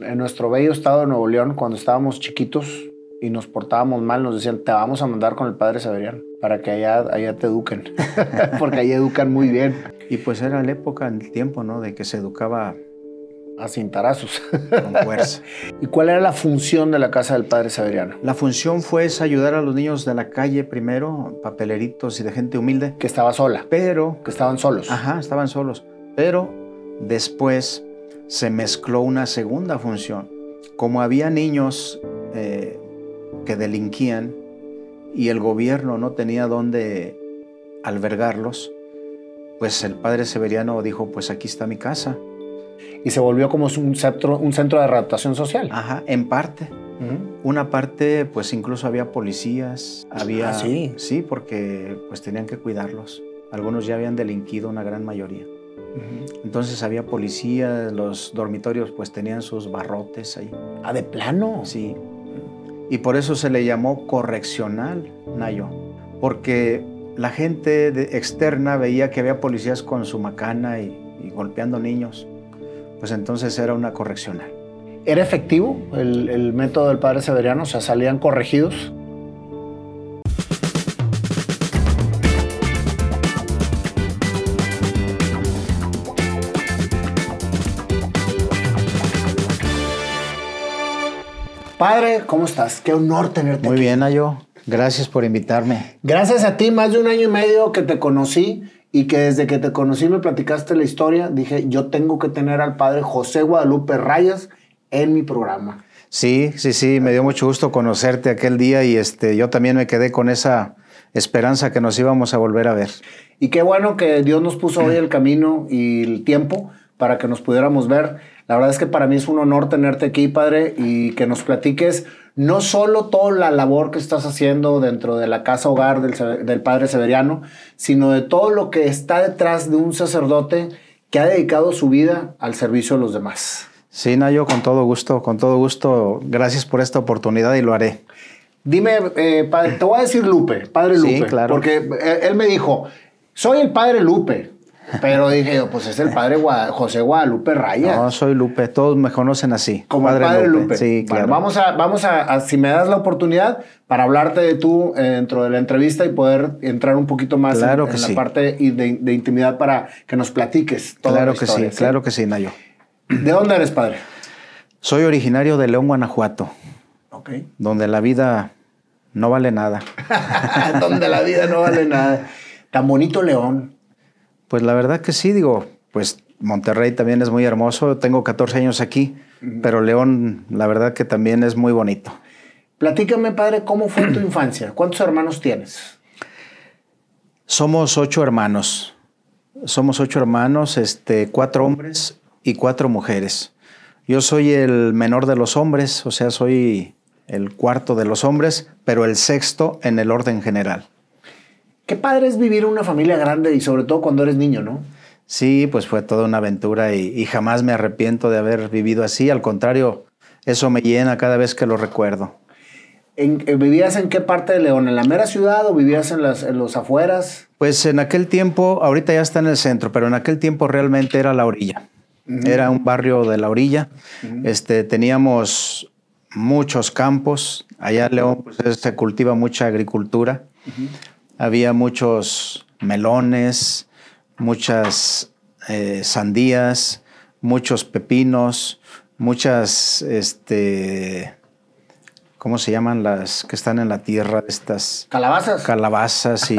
En nuestro bello estado de Nuevo León, cuando estábamos chiquitos y nos portábamos mal, nos decían, te vamos a mandar con el padre Severiano para que allá, allá te eduquen, porque ahí educan muy bien. Y pues era la época, el tiempo, ¿no? De que se educaba a cintarazos. con fuerza. ¿Y cuál era la función de la casa del padre Severiano? La función fue es ayudar a los niños de la calle primero, papeleritos y de gente humilde, Que estaba sola, pero, que estaban solos. ajá, estaban solos, pero después se mezcló una segunda función. Como había niños eh, que delinquían y el gobierno no tenía dónde albergarlos, pues el padre Severiano dijo, pues aquí está mi casa. Y se volvió como un centro, un centro de adaptación social. Ajá, en parte. Una parte, pues incluso había policías, había... Ah, sí. Sí, porque pues tenían que cuidarlos. Algunos ya habían delinquido, una gran mayoría. Entonces había policía, los dormitorios pues tenían sus barrotes ahí. Ah, de plano. Sí. Y por eso se le llamó correccional, Nayo. Porque la gente de- externa veía que había policías con su macana y, y golpeando niños. Pues entonces era una correccional. ¿Era efectivo el, el método del padre Severiano? O sea, salían corregidos. Padre, ¿cómo estás? Qué honor tenerte Muy aquí. bien, Nayo. Gracias por invitarme. Gracias a ti, más de un año y medio que te conocí y que desde que te conocí me platicaste la historia, dije, yo tengo que tener al padre José Guadalupe Rayas en mi programa. Sí, sí, sí, me dio mucho gusto conocerte aquel día y este, yo también me quedé con esa esperanza que nos íbamos a volver a ver. Y qué bueno que Dios nos puso hoy el camino y el tiempo para que nos pudiéramos ver. La verdad es que para mí es un honor tenerte aquí, padre, y que nos platiques no solo toda la labor que estás haciendo dentro de la casa hogar del, del padre Severiano, sino de todo lo que está detrás de un sacerdote que ha dedicado su vida al servicio de los demás. Sí, Nayo, con todo gusto, con todo gusto. Gracias por esta oportunidad y lo haré. Dime, eh, padre, te voy a decir Lupe, padre Sí, Lupe, claro. porque él, él me dijo, soy el padre Lupe, pero dije yo, pues es el padre José Guadalupe Rayas. No, soy Lupe, todos me conocen así. Como el padre Lupe. Sí, Bueno, claro. vamos a, vamos a, a- si me das la oportunidad, para hablarte de tú eh, dentro de la entrevista y poder entrar un poquito más en- Claro en, que la sí. parte de, de intimidad para que nos platiques toda Claro la que historia, sí, claro que sí, Nayo. ¿De dónde eres, padre? Soy originario de León, Guanajuato, Ok. donde la vida no vale nada. Donde la vida no vale nada. Tan bonito León. Pues la verdad que sí, digo, pues Monterrey también es muy hermoso. Tengo 14 años aquí, pero León, la verdad que también es muy bonito. Platícame, padre, ¿cómo fue tu infancia? ¿Cuántos hermanos tienes? Somos ocho hermanos. Somos ocho hermanos, este, cuatro hombres y cuatro mujeres. Yo soy el menor de los hombres, o sea, soy el cuarto de los hombres, pero el sexto en el orden general. Qué padre es vivir una familia grande y sobre todo cuando eres niño, ¿no? Sí, pues fue toda una aventura y, y jamás me arrepiento de haber vivido así. Al contrario, eso me llena cada vez que lo recuerdo. ¿En- eh, ¿Vivías en qué parte de León? ¿En la mera ciudad o vivías en, las, en los afueras? Pues en aquel tiempo, ahorita ya está en el centro, pero en aquel tiempo realmente era la orilla. Era un barrio de la orilla. este, teníamos muchos campos. Allá en León pues, es- se cultiva mucha agricultura. Había muchos melones, muchas eh, sandías, muchos pepinos, muchas, este, ¿cómo se llaman las que están en la tierra? Estas ¿Calabazas? calabazas y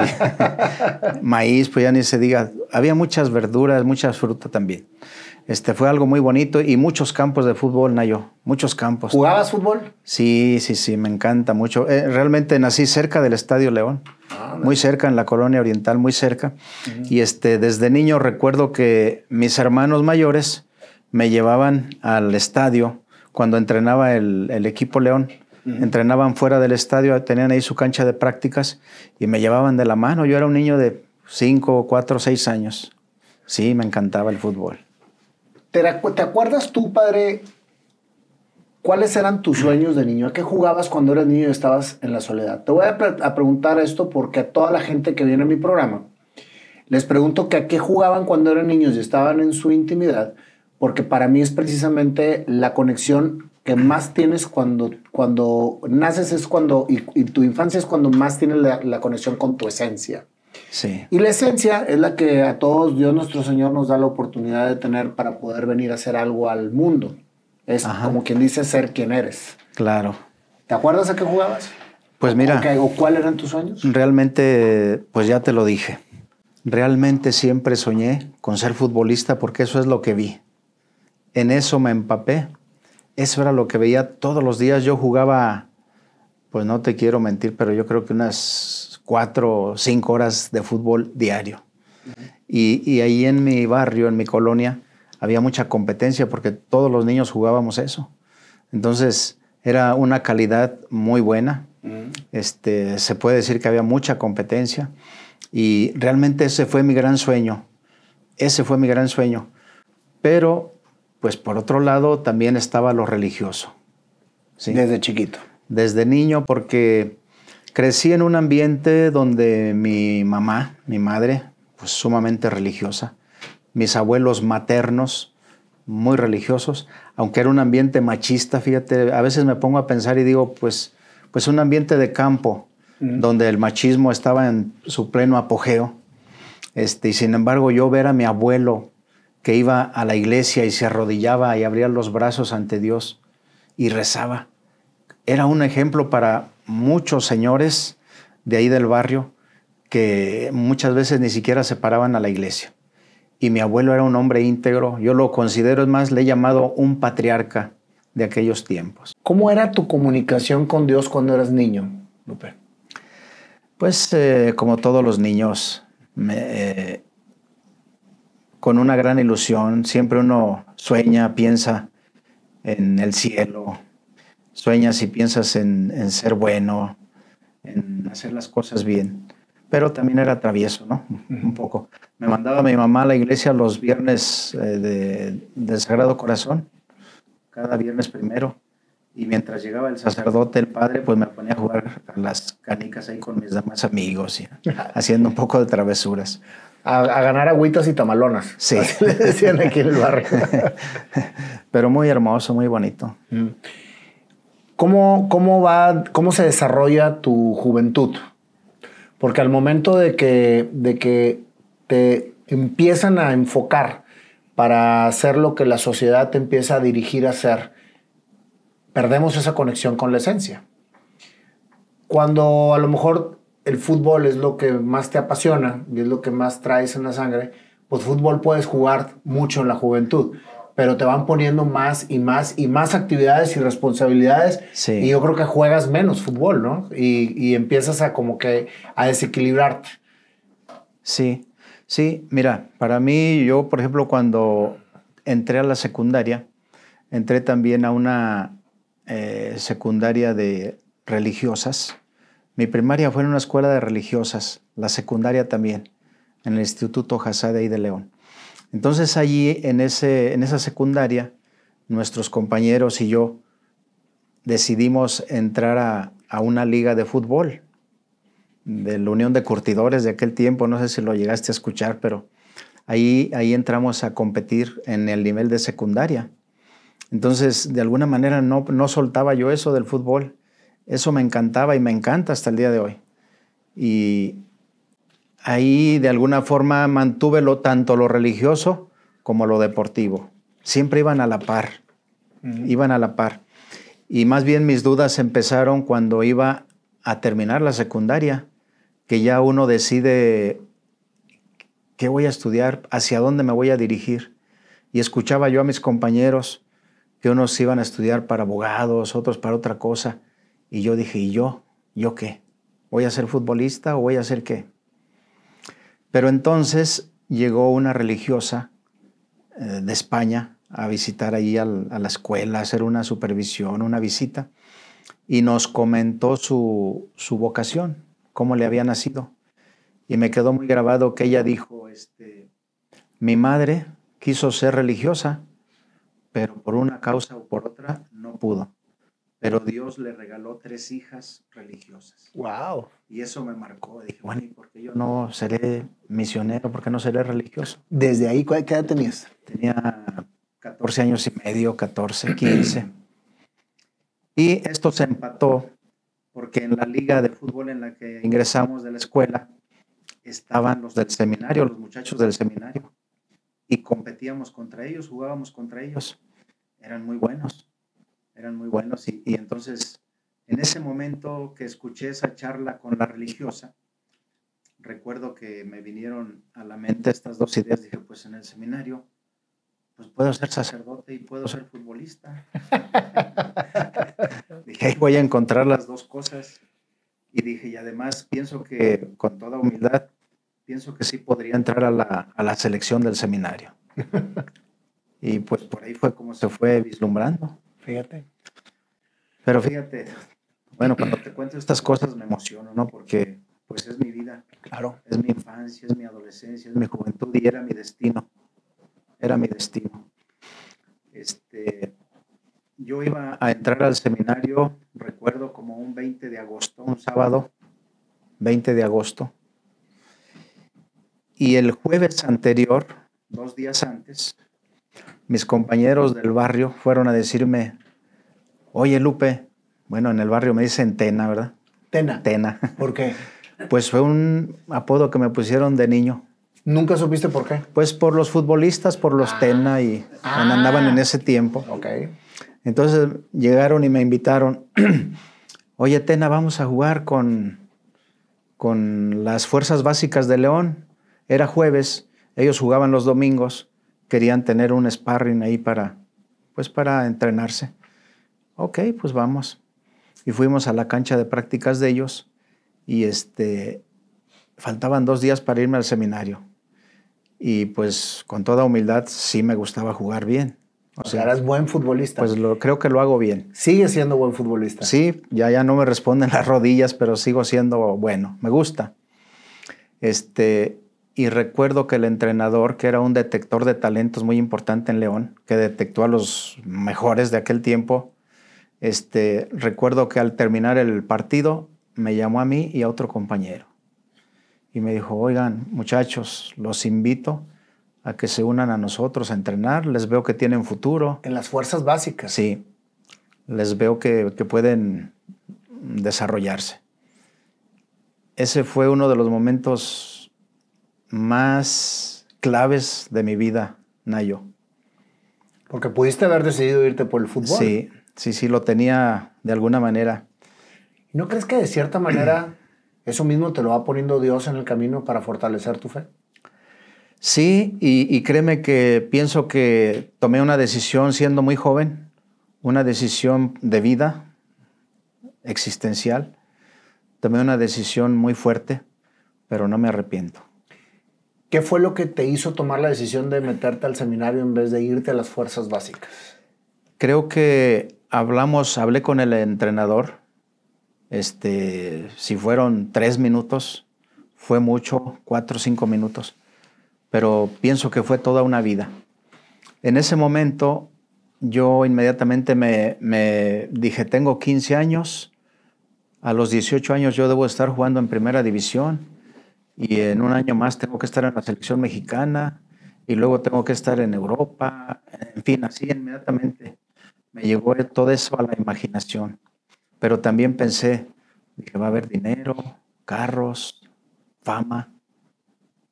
maíz, pues ya ni se diga. Había muchas verduras, mucha fruta también. Este fue algo muy bonito y muchos campos de fútbol, Nayo, muchos campos. ¿Jugabas fútbol? Sí, sí, sí, me encanta mucho. Eh, realmente nací cerca del Estadio León, muy cerca en la colonia oriental, muy cerca. Y este, desde niño recuerdo que mis hermanos mayores me llevaban al estadio cuando entrenaba el, el equipo León. Entrenaban fuera del estadio, tenían ahí su cancha de prácticas y me llevaban de la mano. Yo era un niño de 5, 4, 6 años. Sí, me encantaba el fútbol. ¿Te, acuerdas tú, padre, cuáles eran tus sueños de niño? ¿A qué jugabas cuando eras niño y estabas en la soledad? Te voy a preguntar esto porque a toda la gente que viene a mi programa les pregunto que a qué jugaban cuando eran niños y estaban en su intimidad, porque para mí es precisamente la conexión que más tienes cuando, cuando naces es cuando, y, tu infancia es cuando más tienes la, conexión con tu esencia. Sí. Y la esencia es la que a todos Dios nuestro Señor nos da la oportunidad de tener para poder venir a hacer algo al mundo. Es como quien dice ser quien eres. Claro. ¿Te acuerdas a qué jugabas? Pues mira. ¿O cuáles eran tus sueños? Realmente, pues ya te lo dije. Realmente siempre soñé con ser futbolista porque eso es lo que vi. En eso me empapé. Eso era lo que veía todos los días. Yo jugaba, pues no te quiero mentir, pero yo creo que unas cuatro o cinco horas de fútbol diario. y, y ahí en mi barrio, en mi colonia, había mucha competencia porque todos los niños jugábamos eso. Entonces era una calidad muy buena. Este, se puede decir que había mucha competencia y realmente ese fue mi gran sueño. Ese fue mi gran sueño. Pero, pues por otro lado, también estaba lo religioso. ¿sí? Desde chiquito. Desde niño, porque crecí en un ambiente donde mi mamá, mi madre, pues sumamente religiosa, mis abuelos maternos, muy religiosos, aunque era un ambiente machista, fíjate, a veces me pongo a pensar y digo, pues, pues un ambiente de campo, donde el machismo estaba en su pleno apogeo. Este, y sin embargo, yo ver a mi abuelo que iba a la iglesia y se arrodillaba y abría los brazos ante Dios y rezaba, era un ejemplo para muchos señores de ahí del barrio que muchas veces ni siquiera se paraban a la iglesia y mi abuelo era un hombre íntegro. Yo lo considero, es más, le he llamado un patriarca de aquellos tiempos. ¿Cómo era tu comunicación con Dios cuando eras niño, Lupe? Pues eh, como todos los niños, eh, con una gran ilusión, siempre uno sueña, piensa en el cielo, sueñas y piensas en, en ser bueno, en hacer las cosas bien pero también era travieso, ¿no? Un poco. Me mandaba mi mamá a la iglesia los viernes eh, del Sagrado Corazón, cada viernes primero. Y mientras llegaba el sacerdote, el padre, pues me ponía a jugar a las canicas ahí con mis demás amigos, y haciendo un poco de travesuras. A, ganar agüitas y tamalonas. Sí. le decían aquí en el barrio. Pero muy hermoso, muy bonito. Mm. ¿Cómo, cómo, va, ¿Cómo se desarrolla tu juventud? Porque al momento de que, de que te empiezan a enfocar para hacer lo que la sociedad te empieza a dirigir a hacer, perdemos esa conexión con la esencia. Cuando a lo mejor el fútbol es lo que más te apasiona y es lo que más traes en la sangre, pues fútbol puedes jugar mucho en la juventud pero te van poniendo más y más y más actividades y responsabilidades. Y yo creo que juegas menos fútbol, ¿no? Y, y, empiezas a como que a desequilibrarte. Sí, sí, mira, para mí, yo, por ejemplo, cuando entré a la secundaria, entré también a una eh, secundaria de religiosas. Mi primaria fue en una escuela de religiosas, la secundaria también, en el Instituto Jasade ahí de León. Entonces allí, en, ese, en esa secundaria, nuestros compañeros y yo decidimos entrar a, una liga de fútbol de la Unión de Curtidores de aquel tiempo, no sé si lo llegaste a escuchar, pero ahí, ahí entramos a competir en el nivel de secundaria. Entonces, de alguna manera no, no soltaba yo eso del fútbol. Eso me encantaba y me encanta hasta el día de hoy. Y, ahí de alguna forma mantuve lo, tanto lo religioso como lo deportivo. Siempre iban a la par, iban a la par. Y más bien mis dudas empezaron cuando iba a terminar la secundaria, que ya uno decide qué voy a estudiar, hacia dónde me voy a dirigir. Y escuchaba yo a mis compañeros que unos iban a estudiar para abogados, otros para otra cosa. Y yo dije, ¿y yo? ¿Yo qué? ¿Voy a ser futbolista o voy a ser qué? Pero entonces llegó una religiosa eh, de España a visitar ahí a la escuela, a hacer una supervisión, una visita, y nos comentó su, vocación, cómo le había nacido. Y me quedó muy grabado que ella dijo, este, mi madre quiso ser religiosa, pero por una causa o por otra no pudo pero Dios le regaló tres hijas religiosas. Wow. Y eso me marcó. Dije, bueno, ¿y por qué yo no seré misionero? ¿Por qué no seré religioso? Desde ahí, ¿qué edad tenías? Tenía 14 años y medio, 14, 15. Y esto se empató porque en la liga de fútbol en la que ingresamos de la escuela estaban los del seminario, los muchachos del seminario, y competíamos contra ellos, jugábamos contra ellos. Eran muy buenos, eran muy buenos. Y, entonces, en ese momento que escuché esa charla con la religiosa, recuerdo que me vinieron a la mente estas dos ideas. Dije, pues en el seminario, pues puedo ser sacerdote y puedo ser futbolista. dije, ahí voy a encontrar las dos cosas. Y dije, y además pienso que con toda humildad, pienso que sí podría entrar a la, a la selección del seminario. y pues por ahí fue como se fue vislumbrando. Fíjate. Pero fíjate, bueno, cuando te cuento estas cosas me emociono, ¿no? Porque pues es mi vida. Claro. Es mi infancia, es mi adolescencia, es mi juventud y era mi destino. Era mi destino. Este, yo iba a entrar al seminario, recuerdo como un 20 de agosto, un sábado, 20 de agosto. Y el jueves anterior, dos días antes, mis compañeros del barrio fueron a decirme, oye Lupe, bueno, en el barrio me dicen Tena, ¿verdad? Tena. Tena. ¿Por qué? Pues fue un apodo que me pusieron de niño. ¿Nunca supiste por qué? Pues por los futbolistas, por los Tena y Ah. andaban en ese tiempo. Ok. Entonces llegaron y me invitaron. Oye, Tena, vamos a jugar con, con las fuerzas básicas de León. Era jueves, ellos jugaban los domingos, querían tener un sparring ahí para, pues para entrenarse. Ok, pues vamos. Y fuimos a la cancha de prácticas de ellos y este, faltaban dos días para irme al seminario. Y pues con toda humildad sí me gustaba jugar bien. O sea, eras buen futbolista. Pues lo, creo que lo hago bien. Sigue siendo buen futbolista. Sí, ya, ya no me responden las rodillas, pero sigo siendo bueno. Me gusta. Este, y recuerdo que el entrenador, que era un detector de talentos muy importante en León, que detectó a los mejores de aquel tiempo, este, recuerdo que al terminar el partido me llamó a mí y a otro compañero. Y me dijo, oigan, muchachos, los invito a que se unan a nosotros a entrenar. Les veo que tienen futuro. En las fuerzas básicas. Sí, les veo que, que pueden desarrollarse. Ese fue uno de los momentos más claves de mi vida, Nayo. Porque pudiste haber decidido irte por el fútbol. Sí, sí, sí, lo tenía de alguna manera. ¿No crees que de cierta manera eso mismo te lo va poniendo Dios en el camino para fortalecer tu fe? Sí, y, y créeme que pienso que tomé una decisión siendo muy joven, una decisión de vida existencial. Tomé una decisión muy fuerte, pero no me arrepiento. ¿Qué fue lo que te hizo tomar la decisión de meterte al seminario en vez de irte a las fuerzas básicas? Creo que hablamos, hablé con el entrenador. Este, si fueron tres minutos, fue mucho, cuatro o cinco minutos, pero pienso que fue toda una vida. En ese momento, yo inmediatamente me, me dije, tengo 15 años, a los 18 años yo debo estar jugando en primera división y en un año más tengo que estar en la selección mexicana y luego tengo que estar en Europa, en fin, así inmediatamente me llegó todo eso a la imaginación. Pero también pensé, dije, va a haber dinero, carros, fama.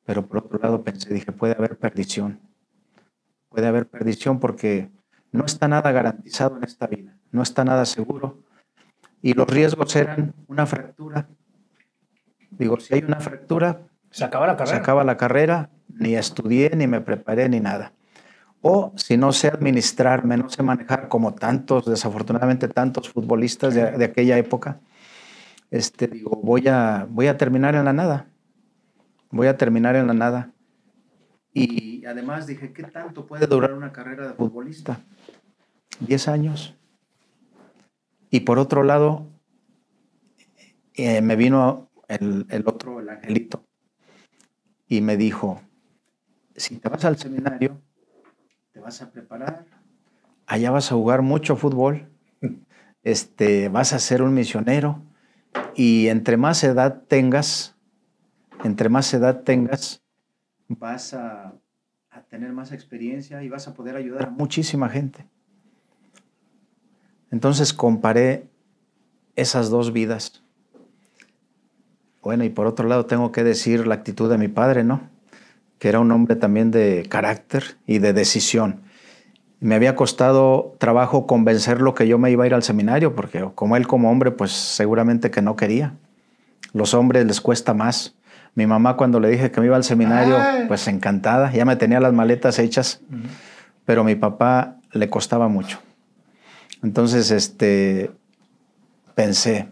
Pero por otro lado pensé, dije, puede haber perdición. Puede haber perdición porque no está nada garantizado en esta vida, no está nada seguro. Y los riesgos eran una fractura. Digo, si hay una fractura, Se acaba la carrera. se acaba la carrera, ni estudié, ni me preparé, ni nada. O si no sé administrarme, no sé manejar como tantos, desafortunadamente tantos futbolistas de, de aquella época, este, digo, voy a, voy a terminar en la nada. Voy a terminar en la nada. Y además dije, ¿qué tanto puede durar una carrera de futbolista? Diez años. Y por otro lado, eh, me vino el, otro, el angelito, y me dijo, si te vas al seminario, te vas a preparar, allá vas a jugar mucho fútbol, este, vas a ser un misionero, y entre más edad tengas, entre más edad tengas, vas a, a tener más experiencia y vas a poder ayudar a muchísima gente. Entonces comparé esas dos vidas. Bueno, y por otro lado tengo que decir la actitud de mi padre, ¿no? Que era un hombre también de carácter y de decisión. Me había costado trabajo convencerlo que yo me iba a ir al seminario, porque como él como hombre, pues seguramente que no quería. Los hombres les cuesta más. Mi mamá cuando le dije que me iba al seminario, pues encantada, ya me tenía las maletas hechas, pero mi papá le costaba mucho. Entonces, este, pensé,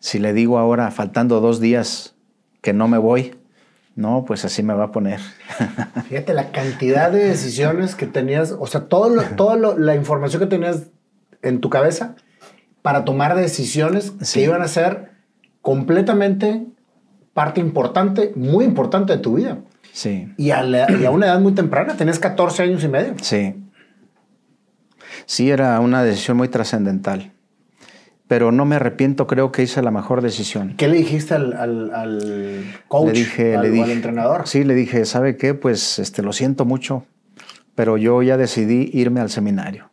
si le digo ahora, faltando dos días, que no me voy, no, pues así me va a poner. Fíjate la cantidad de decisiones que tenías, o sea, todo toda la información que tenías en tu cabeza para tomar decisiones que iban a ser completamente parte importante, muy importante de tu vida. Sí. Y a, y a una edad muy temprana, tenías 14 años y medio. Sí. Sí, era una decisión muy trascendental pero no me arrepiento, creo que hice la mejor decisión. ¿Qué le dijiste al, al, coach, le dije, al, le dije, entrenador? Sí, le dije, ¿sabe qué? Pues este, lo siento mucho, pero yo ya decidí irme al seminario.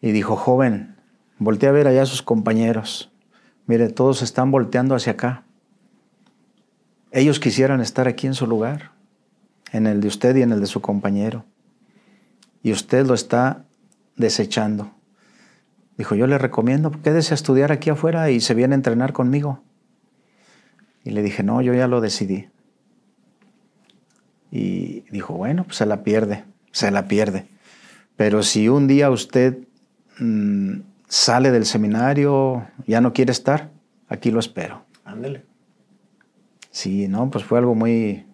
Y dijo, joven, volteé a ver allá a sus compañeros. Mire, todos están volteando hacia acá. Ellos quisieran estar aquí en su lugar, en el de usted y en el de su compañero. Y usted lo está desechando. Dijo, yo le recomiendo, quédese a estudiar aquí afuera y se viene a entrenar conmigo. Y le dije, no, yo ya lo decidí. Y dijo, bueno, pues se la pierde, se la pierde. Pero si un día usted mm, sale del seminario, ya no quiere estar, aquí lo espero. Ándele. Sí, no, pues fue algo muy,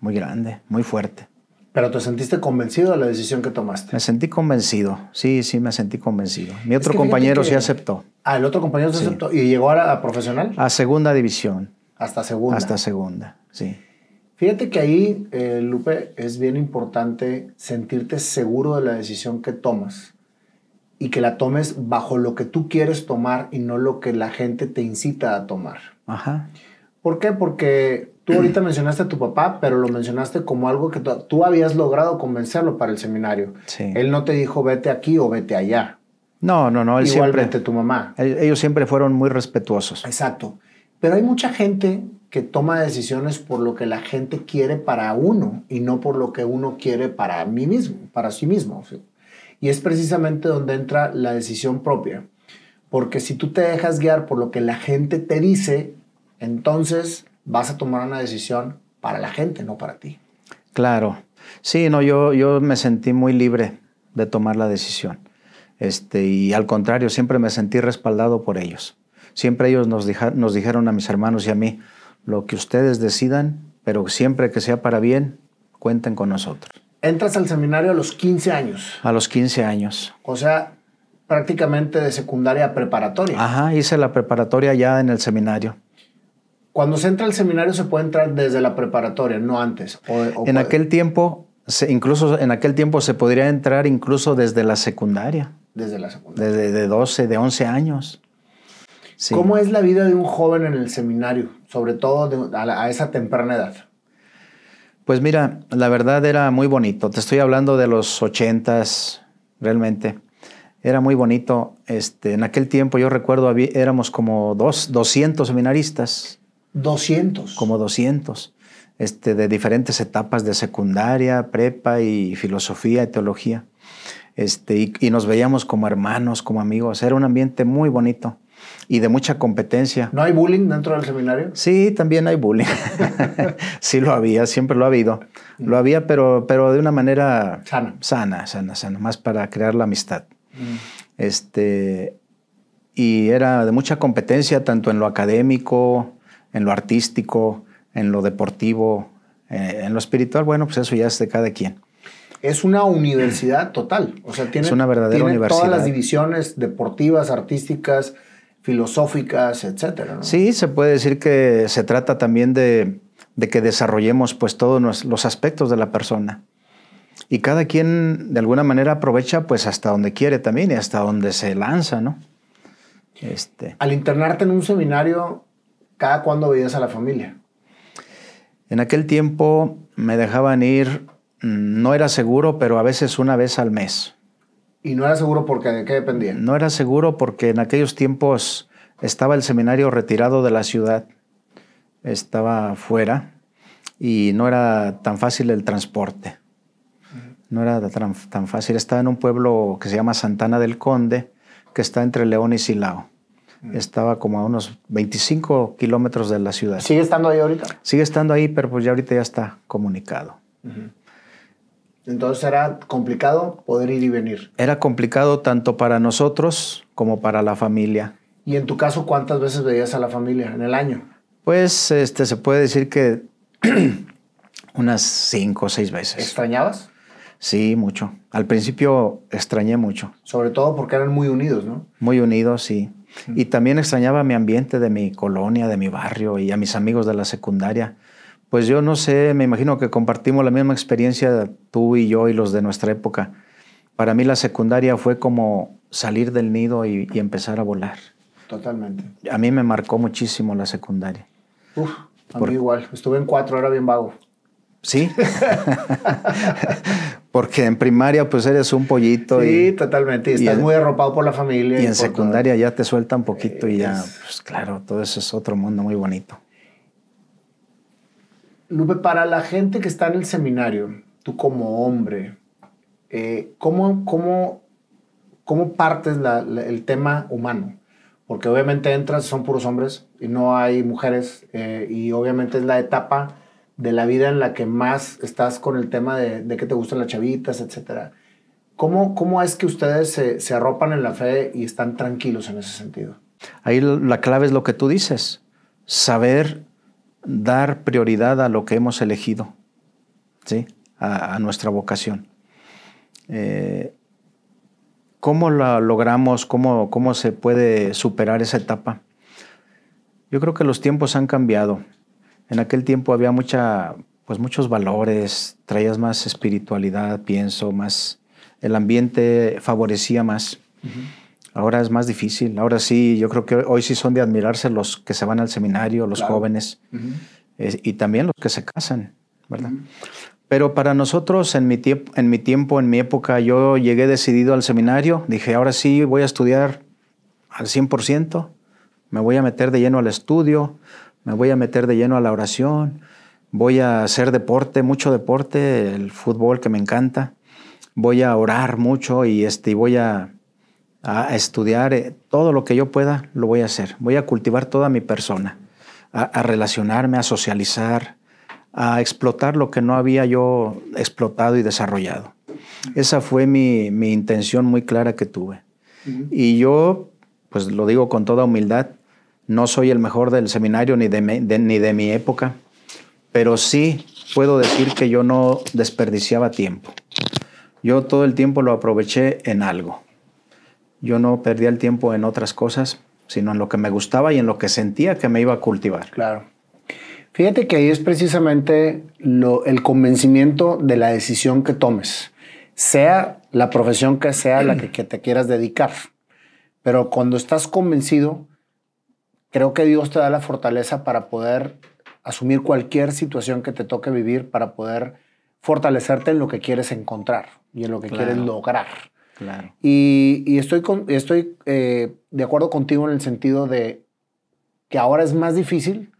muy grande, muy fuerte. Pero te sentiste convencido de la decisión que tomaste. Me sentí convencido, sí, sí, me sentí convencido. Mi otro compañero sí aceptó. Ah, el otro compañero sí, aceptó. ¿Y llegó a, profesional? A segunda división. Hasta segunda. Hasta segunda, sí. Fíjate que ahí, eh, Lupe, es bien importante sentirte seguro de la decisión que tomas y que la tomes bajo lo que tú quieres tomar y no lo que la gente te incita a tomar. Ajá. ¿Por qué? Porque Tú ahorita mencionaste a tu papá, pero lo mencionaste como algo que tú, habías logrado convencerlo para el seminario. Sí. Él no te dijo vete aquí o vete allá. No, no, no. Él Igualmente tu mamá. Ellos siempre fueron muy respetuosos. Exacto. Pero hay mucha gente que toma decisiones por lo que la gente quiere para uno y no por lo que uno quiere para mí mismo, para sí mismo. Y es precisamente donde entra la decisión propia. Porque si tú te dejas guiar por lo que la gente te dice, entonces vas a tomar una decisión para la gente, no para ti. Claro. Sí, no, yo, yo me sentí muy libre de tomar la decisión. Este, y al contrario, siempre me sentí respaldado por ellos. Siempre ellos nos, nos dijeron a mis hermanos y a mí, lo que ustedes decidan, pero siempre que sea para bien, cuenten con nosotros. Entras al seminario a los 15 años. A los 15 años. O sea, prácticamente de secundaria a preparatoria. Ajá, hice la preparatoria ya en el seminario. Cuando se entra al seminario se puede entrar desde la preparatoria, no antes. en aquel tiempo, incluso en aquel tiempo se podría entrar incluso desde la secundaria. Desde la secundaria. Desde de 12, de 11 años. ¿Cómo es la vida de un joven en el seminario, sobre todo a, esa temprana edad? Pues mira, la verdad era muy bonito. Te estoy hablando de los ochentas, realmente. Era muy bonito. Este, en aquel tiempo yo recuerdo éramos como dos, 200 seminaristas 200. Como 200. Este, de diferentes etapas de secundaria, prepa y filosofía y teología. Este, y, nos veíamos como hermanos, como amigos. Era un ambiente muy bonito y de mucha competencia. ¿No hay bullying dentro del seminario? Sí, también hay bullying. sí lo había, siempre lo ha habido. Mm. Lo había, pero, pero de una manera sana. Sana, sana, sana, más para crear la amistad. Mm. Este, y era de mucha competencia, tanto en lo académico, en lo artístico, en lo deportivo, eh, en lo espiritual, bueno, pues eso ya es de cada quien. Es una universidad total, o sea, tiene, es una verdadera universidad. todas las divisiones deportivas, artísticas, filosóficas, etcétera. Sí, se puede decir que se trata también de, que desarrollemos pues todos los aspectos de la persona. Y cada quien de alguna manera aprovecha pues hasta donde quiere también y hasta donde se lanza, ¿no? Este. Al internarte en un seminario, ¿Cada cuándo veías a la familia? En aquel tiempo me dejaban ir mm, no era seguro, pero a veces una vez al mes. ¿Y no era seguro porque de qué dependía? No era seguro porque en aquellos tiempos estaba el seminario retirado de la ciudad, estaba fuera y no era tan fácil el transporte. No era tan, tan fácil. Estaba en un pueblo que se llama Santana del Conde, que está entre León y Silao. Estaba como a unos 25 kilómetros de la ciudad. ¿Sigue estando ahí ahorita? Sigue estando ahí, pero pues ya ahorita ya está comunicado. Entonces era complicado poder ir y venir. Era complicado tanto para nosotros como para la familia. ¿Y en tu caso cuántas veces veías a la familia en el año? Pues este, se puede decir que unas cinco o seis veces. ¿Extrañabas? Sí, mucho. Al principio extrañé mucho. Sobre todo porque eran muy unidos, ¿no? Muy unidos, sí. Y también extrañaba mi ambiente de mi colonia, de mi barrio y a mis amigos de la secundaria. Pues yo no sé, me imagino que compartimos la misma experiencia tú y yo y los de nuestra época. Para mí la secundaria fue como salir del nido y, empezar a volar. Totalmente. A mí me marcó muchísimo la secundaria. Uf, a mí igual. Estuve en cuatro, era bien vago. Sí. Porque en primaria pues eres un pollito. Sí, totalmente. Y estás muy arropado por la familia. Y, en secundaria ya te suelta un poquito y ya, pues claro, todo eso es otro mundo muy bonito. Lupe, para la gente que está en el seminario, tú como hombre, eh, ¿cómo, cómo, cómo partes el tema humano? Porque obviamente entras, son puros hombres y no hay mujeres eh, y obviamente es la etapa de la vida en la que más estás con el tema de, de que te gustan las chavitas, etc. ¿Cómo, ¿Cómo es que ustedes se, se arropan en la fe y están tranquilos en ese sentido? Ahí la clave es lo que tú dices, saber dar prioridad a lo que hemos elegido, ¿sí? a, nuestra vocación. Eh, ¿Cómo la logramos? Cómo, ¿Cómo se puede superar esa etapa? Yo creo que los tiempos han cambiado. En aquel tiempo había mucha, pues muchos valores, traías más espiritualidad, pienso, más el ambiente favorecía más. Ahora es más difícil. Ahora sí, yo creo que hoy sí son de admirarse los que se van al seminario, los jóvenes, eh, y también los que se casan, ¿verdad? Pero para nosotros, en mi, en mi tiempo, en mi época, yo llegué decidido al seminario. Dije, ahora sí voy a estudiar al 100%, me voy a meter de lleno al estudio, me voy a meter de lleno a la oración, voy a hacer deporte, mucho deporte, el fútbol que me encanta, voy a orar mucho y, este, voy a, a estudiar eh, todo lo que yo pueda, lo voy a hacer. Voy a cultivar toda mi persona, a, relacionarme, a socializar, a explotar lo que no había yo explotado y desarrollado. Esa fue mi, intención muy clara que tuve. Y yo, pues lo digo con toda humildad, no soy el mejor del seminario ni de, ni de mi época, pero sí puedo decir que yo no desperdiciaba tiempo. Yo todo el tiempo lo aproveché en algo. Yo no perdía el tiempo en otras cosas, sino en lo que me gustaba y en lo que sentía que me iba a cultivar. Claro. Fíjate que ahí es precisamente lo, el convencimiento de la decisión que tomes, sea la profesión que sea la que, que te quieras dedicar. Pero cuando estás convencido, creo que Dios te da la fortaleza para poder asumir cualquier situación que te toque vivir, para poder fortalecerte en lo que quieres encontrar y en lo que quieres lograr. Claro. Y, estoy, estoy eh, de acuerdo contigo en el sentido de que ahora es más difícil,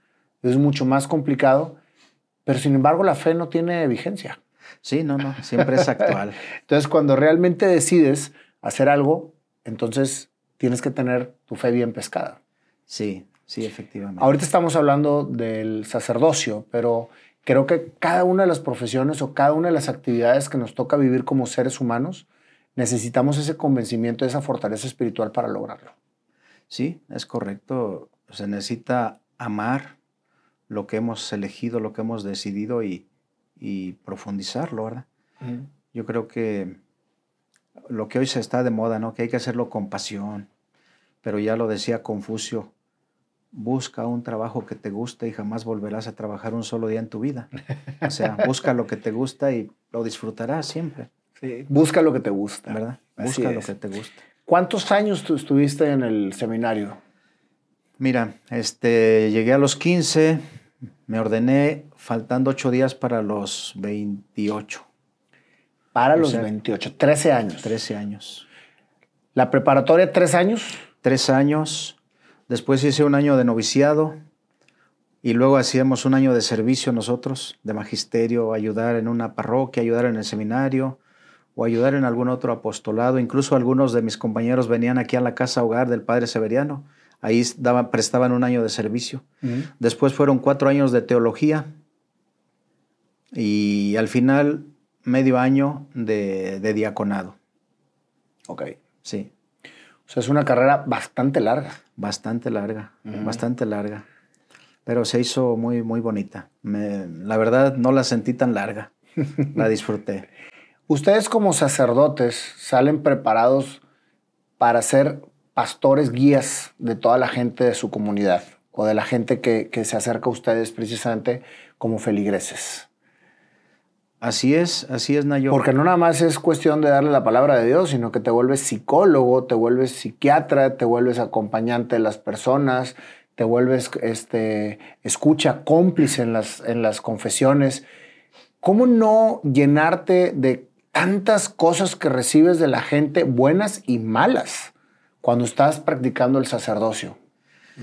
es mucho más complicado, pero sin embargo la fe no tiene vigencia. Sí, no, no, siempre es actual. entonces, cuando realmente decides hacer algo, entonces tienes que tener tu fe bien pescada. Sí, sí, efectivamente. Ahorita estamos hablando del sacerdocio, pero creo que cada una de las profesiones o cada una de las actividades que nos toca vivir como seres humanos necesitamos ese convencimiento, esa fortaleza espiritual para lograrlo. Sí, es correcto. Se necesita amar lo que hemos elegido, lo que hemos decidido y, profundizarlo, ¿verdad? Yo creo que lo que hoy se está de moda, ¿no? Que hay que hacerlo con pasión. Pero ya lo decía Confucio, busca un trabajo que te guste y jamás volverás a trabajar un solo día en tu vida. O sea, busca lo que te gusta y lo disfrutarás siempre. Busca lo que te gusta. ¿Verdad? Busca lo que te gusta. ¿Cuántos años tú estuviste en el seminario? Mira, este, llegué a los 15, me ordené faltando ocho días para los 28. Para los 28, 13 años. 13 años. ¿La preparatoria, tres años? Tres años. Después hice un año de noviciado y luego hacíamos un año de servicio nosotros, de magisterio, ayudar en una parroquia, ayudar en el seminario o ayudar en algún otro apostolado. Incluso algunos de mis compañeros venían aquí a la casa hogar del Padre Severiano. Ahí daban, prestaban un año de servicio. Después fueron cuatro años de teología y al final medio año de, diaconado. Ok. Sí. O sea, es una carrera bastante larga. Bastante larga, bastante larga. Pero se hizo muy, muy bonita. la verdad, no la sentí tan larga. la disfruté. Ustedes como sacerdotes salen preparados para ser pastores guías de toda la gente de su comunidad o de la gente que, que se acerca a ustedes precisamente como feligreses. Así es, así es, Nayo. Porque no nada más es cuestión de darle la palabra de Dios, sino que te vuelves psicólogo, te vuelves psiquiatra, te vuelves acompañante de las personas, te vuelves este, escucha, cómplice en las, en las confesiones. ¿Cómo no llenarte de tantas cosas que recibes de la gente, buenas y malas, cuando estás practicando el sacerdocio?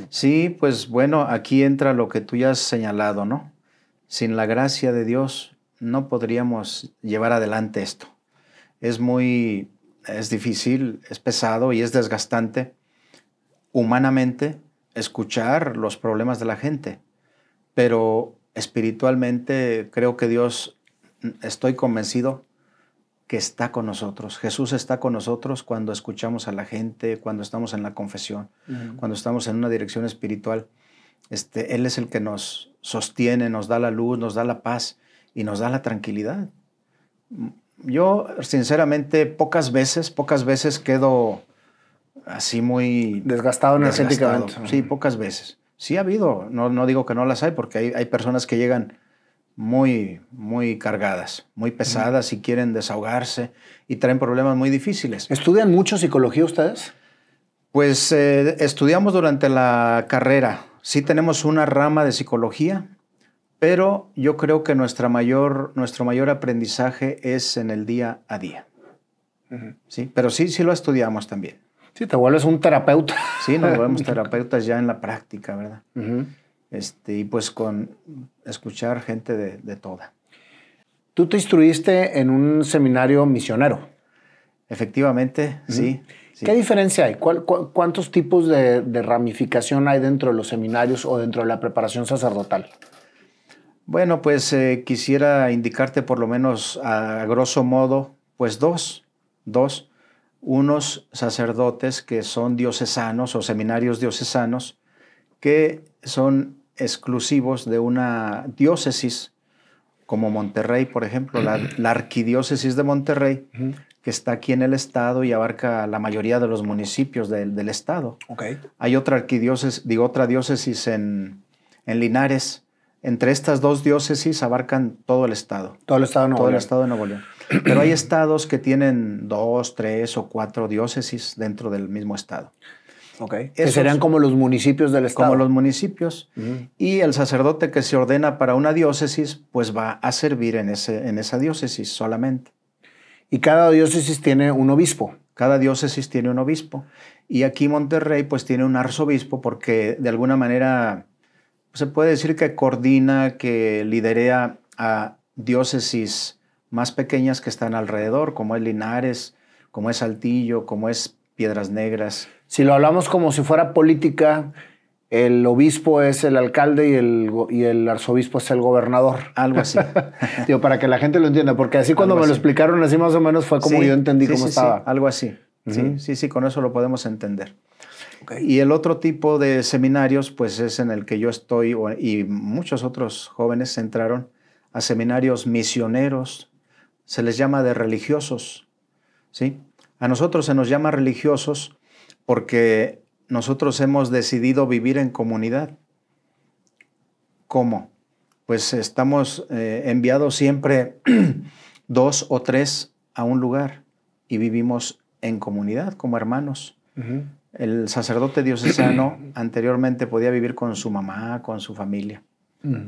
Sí, pues bueno, aquí entra lo que tú ya has señalado, ¿no? Sin la gracia de Dios no podríamos llevar adelante esto. Es muy, es difícil, es pesado y es desgastante humanamente escuchar los problemas de la gente, pero espiritualmente creo que Dios, estoy convencido que está con nosotros. Jesús está con nosotros cuando escuchamos a la gente, cuando estamos en la confesión, cuando estamos en una dirección espiritual. Este, Él es el que nos sostiene, nos da la luz, nos da la paz y nos da la tranquilidad. Yo, sinceramente, pocas veces, pocas veces quedo así muy... Desgastado energéticamente. Sí, pocas veces. Sí ha habido, no, no digo que no las hay, porque hay, hay personas que llegan muy, muy cargadas, muy pesadas y quieren desahogarse y traen problemas muy difíciles. ¿Estudian mucho psicología ustedes? Pues eh, estudiamos durante la carrera. Sí tenemos una rama de psicología, pero yo creo que nuestra mayor, nuestro mayor aprendizaje es en el día a día. Sí, pero sí, sí lo estudiamos también. Sí, te vuelves un terapeuta. Sí, nos volvemos terapeutas ya en la práctica, ¿verdad? este, y pues con escuchar gente de, toda. Tú te instruiste en un seminario misionero. Efectivamente, sí, ¿Qué diferencia hay? cuántos tipos de, de, ramificación hay dentro de los seminarios o dentro de la preparación sacerdotal? Bueno, pues eh, quisiera indicarte por lo menos a, grosso modo, pues dos, dos, unos sacerdotes que son diocesanos o seminarios diocesanos que son exclusivos de una diócesis como Monterrey, por ejemplo, la, arquidiócesis de Monterrey, que está aquí en el estado y abarca la mayoría de los municipios del, estado. Okay. Hay otra arquidiócesis, digo, otra diócesis en, en Linares, entre estas dos diócesis abarcan todo el estado. Todo el estado de Nuevo todo León. el estado de Nuevo León. Pero hay estados que tienen dos, tres o cuatro diócesis dentro del mismo estado. Ok. que serían como los municipios del estado. Como los municipios. Y el sacerdote que se ordena para una diócesis, pues va a servir en, ese, en esa diócesis solamente. Y cada diócesis tiene un obispo. Cada diócesis tiene un obispo. Y aquí Monterrey, pues tiene un arzobispo porque de alguna manera se puede decir que coordina, que liderea a diócesis más pequeñas que están alrededor, como es Linares, como es Saltillo, como es Piedras Negras. Si lo hablamos como si fuera política, el obispo es el alcalde y el, y el arzobispo es el gobernador. Algo así. Digo, para que la gente lo entienda, porque así cuando me lo explicaron así más o menos fue como yo entendí cómo estaba. algo así. Sí, sí, sí, con eso lo podemos entender. Y el otro tipo de seminarios, pues es en el que yo estoy y muchos otros jóvenes entraron a seminarios misioneros, se les llama de religiosos, ¿sí? A nosotros se nos llama religiosos porque nosotros hemos decidido vivir en comunidad. ¿Cómo? Pues estamos eh, enviados siempre dos o tres a un lugar y vivimos en comunidad como hermanos. El sacerdote diocesano anteriormente podía vivir con su mamá, con su familia.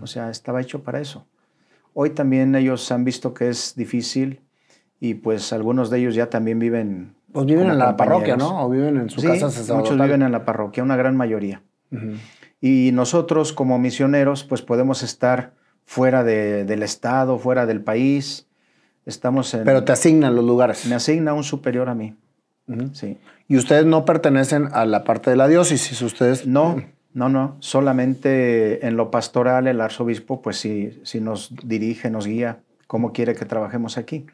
O sea, estaba hecho para eso. Hoy también ellos han visto que es difícil y pues algunos de ellos ya también viven. Pues viven en la parroquia. ¿no? O viven en su Sí, casa muchos sacerdotal. viven en la parroquia, una gran mayoría. Y nosotros como misioneros, pues podemos estar fuera de- del estado, fuera del país. Estamos en... Pero te asignan los lugares. Me asigna un superior a mí. Sí. Y ustedes no pertenecen a la parte de la diócesis, ustedes... No, no, no. Solamente en lo pastoral el arzobispo, pues sí, sí nos dirige, nos guía cómo quiere que trabajemos aquí.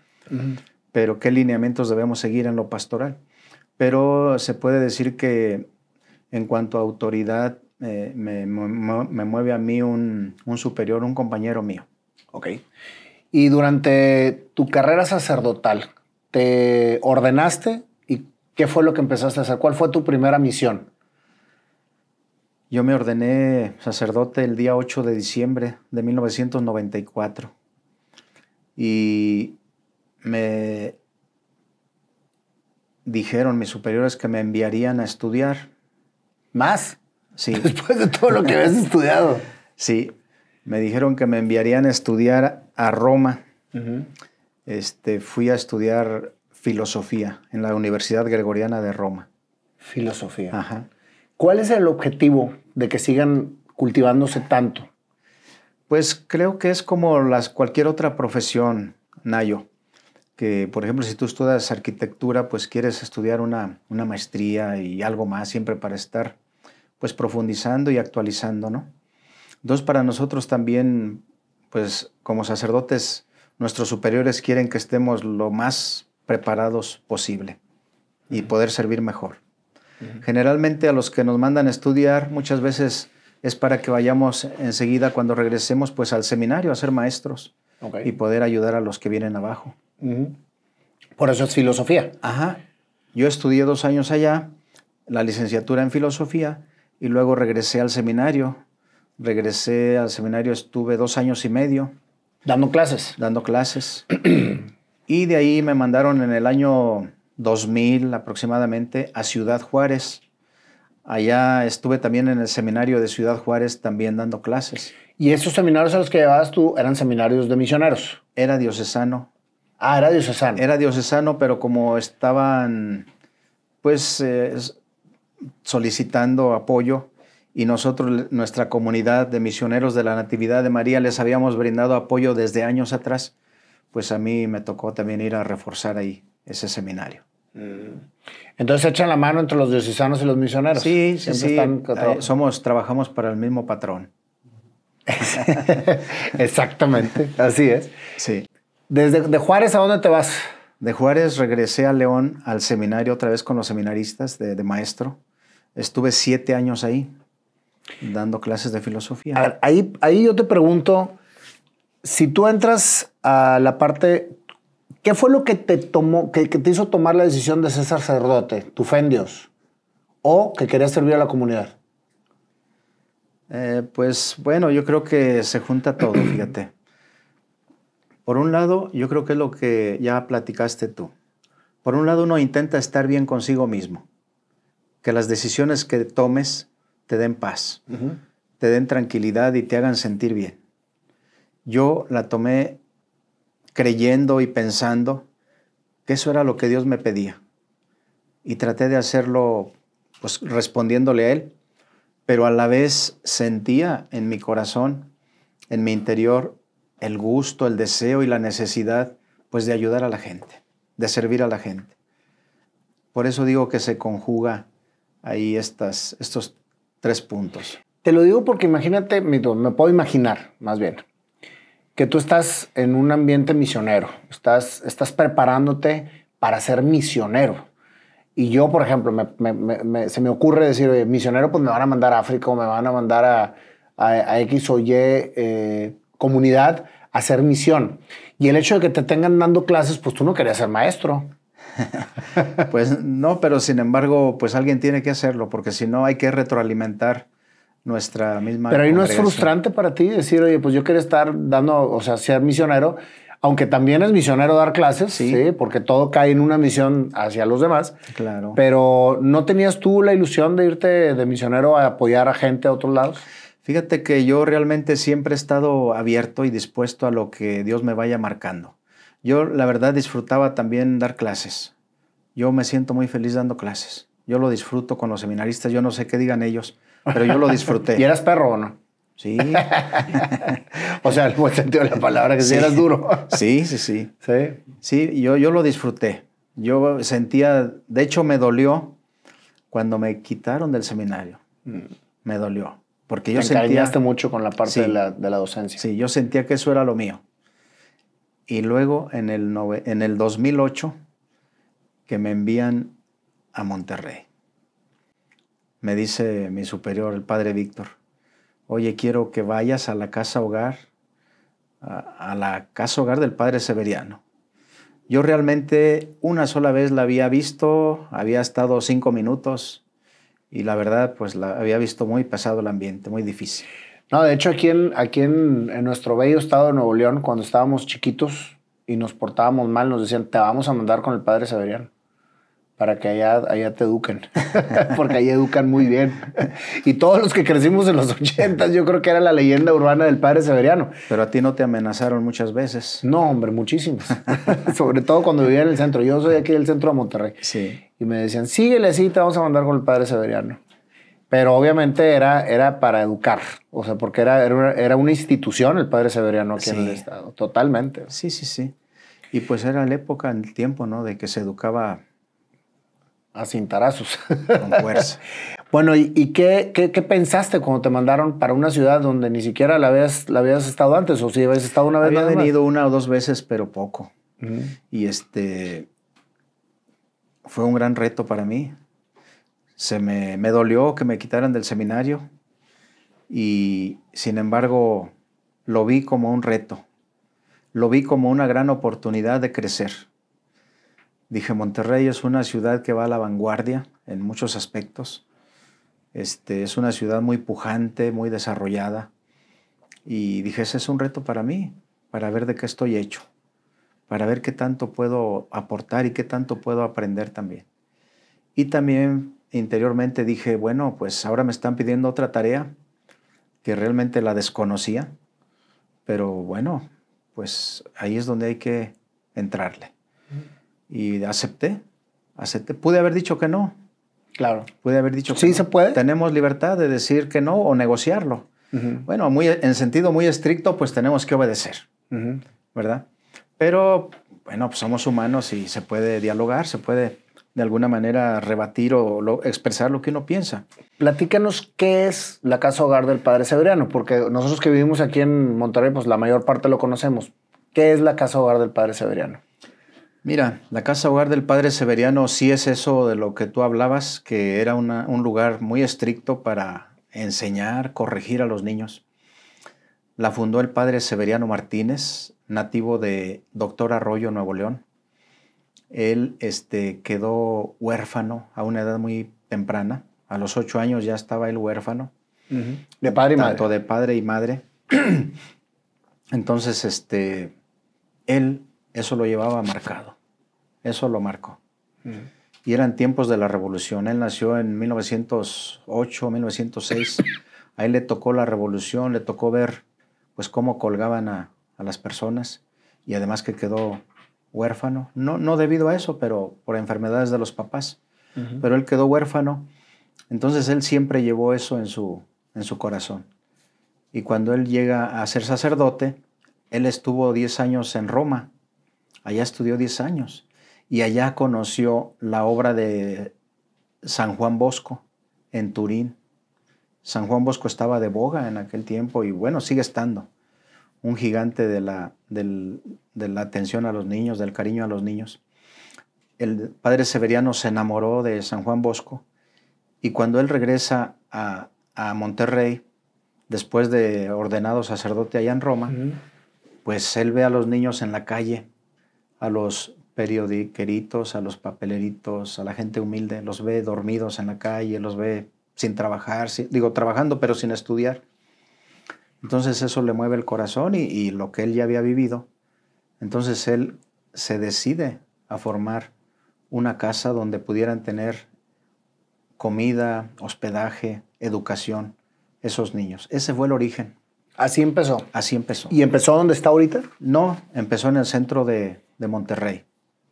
Pero qué lineamientos debemos seguir en lo pastoral. Pero se puede decir que en cuanto a autoridad, eh, me mueve a mí un, un superior, un compañero mío. Ok. Y durante tu carrera sacerdotal, ¿te ordenaste? ¿Y qué fue lo que empezaste a hacer? ¿Cuál fue tu primera misión? Yo me ordené sacerdote el día 8 de diciembre de 1994 y me dijeron mis superiores que me enviarían a estudiar. ¿Más? Sí, Después de todo lo que habías estudiado. sí, me dijeron que me enviarían a estudiar a Roma. Este, fui a estudiar filosofía en la Universidad Gregoriana de Roma. Filosofía. Ajá. ¿Cuál es el objetivo de que sigan cultivándose tanto? Pues creo que es como las, cualquier otra profesión, Nayo. Que, por ejemplo, si tú estudias arquitectura, pues quieres estudiar una, una maestría y algo más siempre para estar pues profundizando y actualizando, ¿no? Entonces, para nosotros también, pues como sacerdotes, nuestros superiores quieren que estemos lo más preparados posible y poder servir mejor. Generalmente a los que nos mandan a estudiar muchas veces es para que vayamos enseguida cuando regresemos pues al seminario a ser maestros y poder ayudar a los que vienen abajo. Por eso es filosofía. Ajá. Yo estudié dos años allá, la licenciatura en filosofía y luego regresé al seminario. Regresé al seminario, estuve dos años y medio Dando clases. dando clases. y de ahí me mandaron en el año 2000 aproximadamente a Ciudad Juárez. Allá estuve también en el seminario de Ciudad Juárez también dando clases. Y esos seminarios a los que llevabas tú eran seminarios de misioneros. Era diocesano. Ah, era diocesano. Era diocesano, pero como estaban pues eh, solicitando apoyo y nosotros, nuestra comunidad de misioneros de la Natividad de María, les habíamos brindado apoyo desde años atrás, pues a mí me tocó también ir a reforzar ahí ese seminario. Entonces se echan la mano entre los diocesanos y los misioneros. Sí, sí, Siempre sí. están- eh, somos, trabajamos para el mismo patrón. Exactamente, así es. Sí. Desde de Juárez, ¿a dónde te vas? De Juárez regresé a León al seminario otra vez con los seminaristas de, de maestro. Estuve siete años ahí dando clases de filosofía. A ver, ahí, ahí yo te pregunto, si tú entras a la parte, ¿qué fue lo que te tomó, que, que te hizo tomar la decisión de ser sacerdote? ¿Tu fe en Dios? ¿O que querías servir a la comunidad? Eh, pues bueno, yo creo que se junta todo, fíjate. Por un lado, yo creo que es lo que ya platicaste tú. Por un lado, uno intenta estar bien consigo mismo, que las decisiones que tomes te den paz, te den tranquilidad y te hagan sentir bien. Yo la tomé creyendo y pensando que eso era lo que Dios me pedía. Y traté de hacerlo pues respondiéndole a Él, pero a la vez sentía en mi corazón, en mi interior, el gusto, el deseo y la necesidad pues de ayudar a la gente, de servir a la gente. Por eso digo que se conjuga ahí estos tres puntos. Te lo digo porque imagínate, me puedo imaginar, más bien, que tú estás en un ambiente misionero, estás, estás preparándote para ser misionero. Y yo, por ejemplo, me- se me ocurre decir, misionero, pues me van a mandar a África o me van a mandar a, a- a X o Y eh, comunidad a hacer misión. Y el hecho de que te tengan dando clases, pues tú no querías ser maestro. Pues no, pero sin embargo, pues alguien tiene que hacerlo, porque si no hay que retroalimentar nuestra misma. Pero ahí no es frustrante para ti decir, oye, pues yo quería estar dando, o sea, ser misionero, aunque también es misionero dar clases, sí, Sí. porque todo cae en una misión hacia los demás. Claro. Pero ¿no tenías tú la ilusión de irte de misionero a apoyar a gente a otros lados? Fíjate que yo realmente siempre he estado abierto y dispuesto a lo que Dios me vaya marcando. Yo la verdad disfrutaba también dar clases. Yo me siento muy feliz dando clases. Yo lo disfruto con los seminaristas. Yo no sé qué digan ellos, pero yo lo disfruté. ¿Y eras perro o no? Sí. o sea, el buen sentido de la palabra, que si eras duro. sí, sí, sí. Sí. Sí, yo, yo lo disfruté. Yo sentía, de hecho me dolió cuando me quitaron del seminario. Mm. Me dolió. Porque yo Te sentía... mucho con la parte de, la, de, la, docencia. Sí, yo sentía que eso era lo mío. Y luego en el, en el 2008, que me envían a Monterrey. Me dice mi superior, el padre Víctor, oye, quiero que vayas a la casa hogar, a, la casa hogar del padre Severiano. Yo realmente una sola vez la había visto, había estado cinco minutos y la verdad, pues la había visto muy pesado el ambiente, muy difícil. No, de hecho aquí en, aquí en, en, nuestro bello estado de Nuevo León, cuando estábamos chiquitos y nos portábamos mal, nos decían, te vamos a mandar con el padre Severiano para que allá, allá te eduquen, porque ahí educan muy bien. Y todos los que crecimos en los ochentas, yo creo que era la leyenda urbana del padre Severiano. Pero a ti no te amenazaron muchas veces. No, hombre, muchísimas. Sobre todo cuando vivía en el centro. Yo soy aquí del centro de Monterrey. Sí. Y me decían, síguele así, te vamos a mandar con el padre Severiano. Pero obviamente era, era para educar, o sea, porque era, era, una, era una institución el padre Severiano aquí sí. en el estado, totalmente. Sí, sí, sí. Y pues era la época, el tiempo, ¿no? De que se educaba a cintarazos. Con fuerza. bueno, ¿y, y qué, qué, qué, pensaste cuando te mandaron para una ciudad donde ni siquiera la habías, la habías estado antes? ¿O si habías estado una vez? Había nada venido más? una o dos veces, pero poco. Uh -huh. Y este fue un gran reto para mí. Se me, me dolió que me quitaran del seminario y sin embargo lo vi como un reto. Lo vi como una gran oportunidad de crecer. Dije, Monterrey es una ciudad que va a la vanguardia en muchos aspectos. Este, es una ciudad muy pujante, muy desarrollada. Y dije, ese es un reto para mí, para ver de qué estoy hecho, para ver qué tanto puedo aportar y qué tanto puedo aprender también. Y también interiormente dije, bueno, pues ahora me están pidiendo otra tarea que realmente la desconocía, pero bueno, pues ahí es donde hay que entrarle. Y acepté, acepté. Pude haber dicho que no. Claro. Pude haber dicho que sí no. se puede. Tenemos libertad de decir que no o negociarlo. Uh -huh. Bueno, muy, en sentido muy estricto, pues tenemos que obedecer, uh -huh. ¿verdad? Pero, bueno, pues somos humanos y se puede dialogar, se puede de alguna manera rebatir o lo, expresar lo que uno piensa. Platícanos qué es la casa hogar del Padre Severiano, porque nosotros que vivimos aquí en Monterrey, pues la mayor parte lo conocemos. ¿Qué es la casa hogar del Padre Severiano? Mira, la casa hogar del Padre Severiano sí es eso de lo que tú hablabas, que era una, un lugar muy estricto para enseñar, corregir a los niños. La fundó el Padre Severiano Martínez, nativo de Doctor Arroyo, Nuevo León. Él este, quedó huérfano a una edad muy temprana. A los ocho años ya estaba él huérfano. Uh -huh. De padre y madre. Tanto de padre y madre. Entonces, este, él eso lo llevaba marcado. Eso lo marcó. Uh -huh. Y eran tiempos de la revolución. Él nació en 1908, 1906. A él le tocó la revolución, le tocó ver pues cómo colgaban a, a las personas y además que quedó huérfano. No, no debido a eso, pero por enfermedades de los papás. Uh -huh. Pero él quedó huérfano. Entonces él siempre llevó eso en su, en su corazón. Y cuando él llega a ser sacerdote, él estuvo 10 años en Roma. Allá estudió 10 años. Y allá conoció la obra de San Juan Bosco en Turín. San Juan Bosco estaba de boga en aquel tiempo y bueno, sigue estando. Un gigante de la, del, de la atención a los niños, del cariño a los niños. El padre Severiano se enamoró de San Juan Bosco y cuando él regresa a, a Monterrey, después de ordenado sacerdote allá en Roma, uh -huh. pues él ve a los niños en la calle, a los periodiqueritos, a los papeleritos, a la gente humilde, los ve dormidos en la calle, los ve sin trabajar, sin, digo, trabajando pero sin estudiar. Entonces eso le mueve el corazón y, y, lo que él ya había vivido. Entonces él se decide a formar una casa donde pudieran tener comida, hospedaje, educación, esos niños. Ese fue el origen. Así empezó. Así empezó. ¿Y empezó donde está ahorita? No, empezó en el centro de, de Monterrey.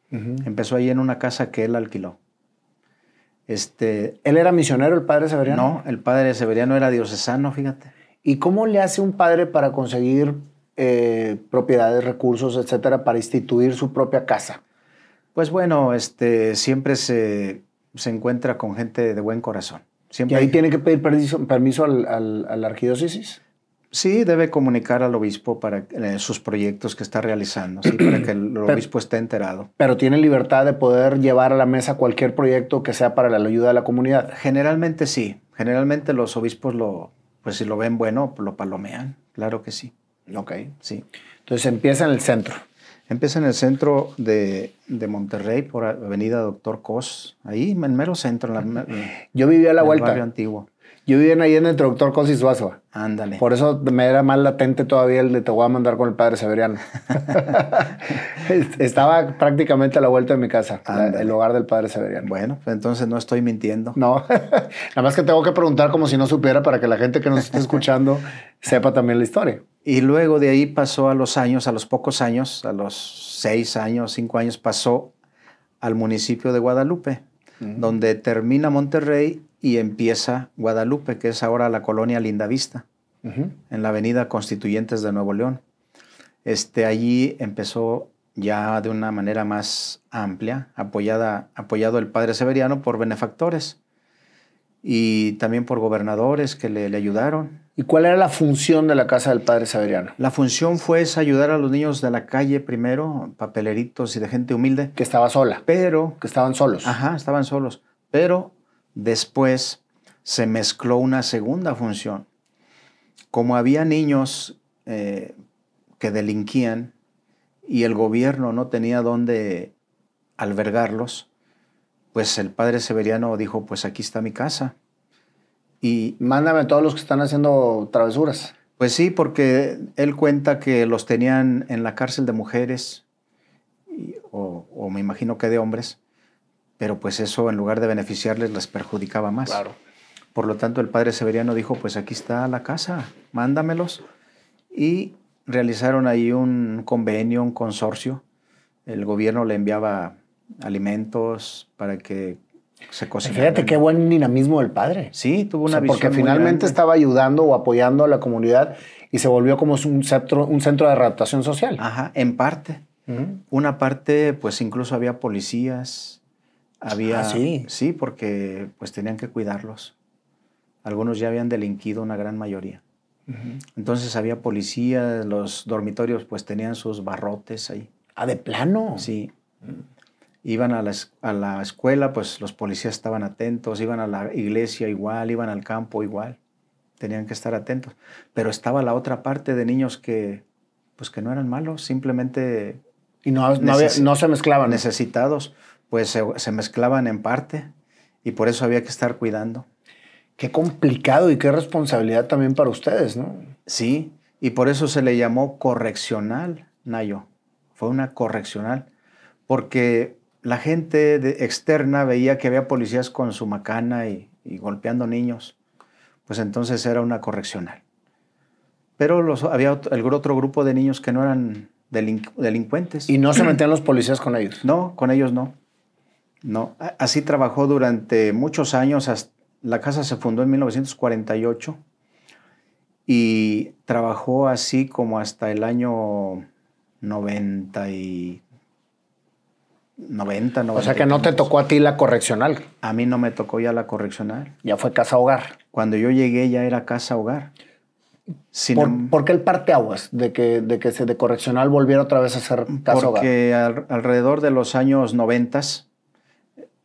Empezó ahí en una casa que él alquiló. Este, ¿Él era misionero, el padre Severiano? No, el padre Severiano era diocesano, fíjate. ¿Y cómo le hace un padre para conseguir eh, propiedades, recursos, etcétera, para instituir su propia casa? Pues bueno, este, siempre se, se encuentra con gente de buen corazón. Siempre ¿Y ahí tiene que pedir permiso, permiso al, al, a la arquidiócesis? Sí, debe comunicar al obispo para eh, sus proyectos que está realizando, sí, para que el obispo esté enterado. Pero tiene libertad de poder llevar a la mesa cualquier proyecto que sea para la ayuda de la comunidad. Generalmente sí. Generalmente los obispos lo, pues si lo ven bueno, lo palomean. Claro que sí. Ok. Sí. Entonces empieza en el centro. Empieza en el centro de, de Monterrey, por Avenida Doctor Cos, ahí en mero centro. En la, Yo vivía a la en vuelta. El barrio antiguo. Yo vivía ahí en el Doctor Cos y Suazo. Ándale. Por eso me era más latente todavía el de te voy a mandar con el padre Severiano. Estaba prácticamente a la vuelta de mi casa, Ándale. el hogar del padre Severiano. Bueno, pues entonces no estoy mintiendo. No, nada más que tengo que preguntar como si no supiera para que la gente que nos esté escuchando sepa también la historia. Y luego de ahí pasó a los años, a los pocos años, a los seis años, cinco años, pasó al municipio de Guadalupe, donde termina Monterrey y empieza Guadalupe, que es ahora la colonia Lindavista, en la avenida Constituyentes de Nuevo León. Este, allí empezó ya de una manera más amplia, apoyada, apoyado el padre Severiano por benefactores y también por gobernadores que le, le ayudaron. ¿Y cuál era la función de la casa del padre Severiano? La función fue esa, ayudar a los niños de la calle primero, papeleritos y de gente humilde, Que estaba sola, pero, que estaban solos. ajá, estaban solos, pero después se mezcló una segunda función. Como había niños eh, que delinquían y el gobierno no tenía dónde albergarlos, pues el padre Severiano dijo, pues aquí está mi casa. Y Mándame a todos los que están haciendo travesuras. Pues sí, porque él cuenta que los tenían en la cárcel de mujeres, y- o, o me imagino que de hombres, pero pues eso en lugar de beneficiarles les perjudicaba más. Por lo tanto, el padre Severiano dijo, pues aquí está la casa, mándamelos. Y realizaron ahí un convenio, un consorcio. El gobierno le enviaba alimentos para que se cocinaran. Fíjate qué buen dinamismo del padre. Sí, tuvo O una sea, visión porque finalmente estaba ayudando o apoyando a la comunidad y se volvió como un centro, un centro de adaptación social. Ajá, en parte. Una parte, pues incluso había policías, había... Ah, sí. Sí, porque pues tenían que cuidarlos. Algunos ya habían delinquido, una gran mayoría. Entonces había policías, los dormitorios pues tenían sus barrotes ahí. Ah, de plano. Sí. Iban a la, a la escuela, pues los policías estaban atentos, iban a la iglesia igual, iban al campo igual. Tenían que estar atentos. Pero estaba la otra parte de niños que pues que no eran malos, simplemente Y no, no, había- Necesi- no se mezclaban. necesitados, pues se, se mezclaban en parte y por eso había que estar cuidando. Qué complicado y qué responsabilidad también para ustedes, ¿no? Sí, y por eso se le llamó correccional, Nayo. Fue una correccional, porque la gente de- externa veía que había policías con su macana y, y golpeando niños, pues entonces era una correccional. Pero los, había otro, el otro grupo de niños que no eran delin- delincuentes. Y no se metían los policías con ellos. No, con ellos no. No, así trabajó durante muchos años. hasta- la casa se fundó en 1948 y trabajó así como hasta el año 90 y 90, 90. O sea que no te tocó a ti la correccional. A mí no me tocó ya la correccional. Ya fue casa hogar. Cuando yo llegué ya era casa hogar. Sin ¿Por, em- por qué el parteaguas de que, de que se de correccional volviera otra vez a ser casa hogar? Porque al- alrededor de los años 90,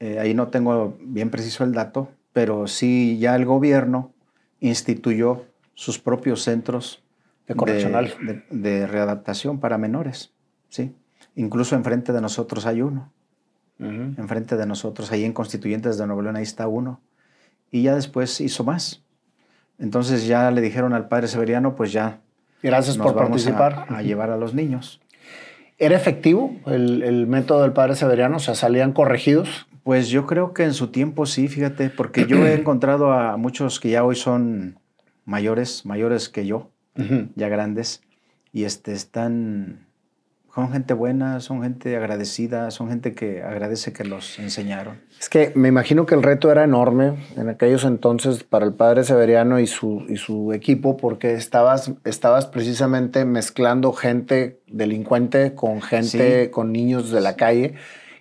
eh, ahí no tengo bien preciso el dato, pero sí ya el gobierno instituyó sus propios centros De correccional. de, de readaptación para menores. Sí. Incluso enfrente de nosotros hay uno. Ujú. Enfrente de nosotros, ahí en Constituyentes de Nuevo León, ahí está uno. Y ya después hizo más. Entonces ya le dijeron al padre Severiano, pues ya Gracias nos por vamos a- participar. a llevar a los niños. ¿Era efectivo el, el método del padre Severiano? O sea, salían corregidos. Pues yo creo que en su tiempo sí, fíjate, porque yo he encontrado a muchos que ya hoy son mayores, mayores que yo, ya grandes, y este, están son gente buena, son gente agradecida, son gente que agradece que los enseñaron. Es que me imagino que el reto era enorme en aquellos entonces para el padre Severiano y su, y su equipo porque estabas, estabas precisamente mezclando gente delincuente con gente, con niños de la calle.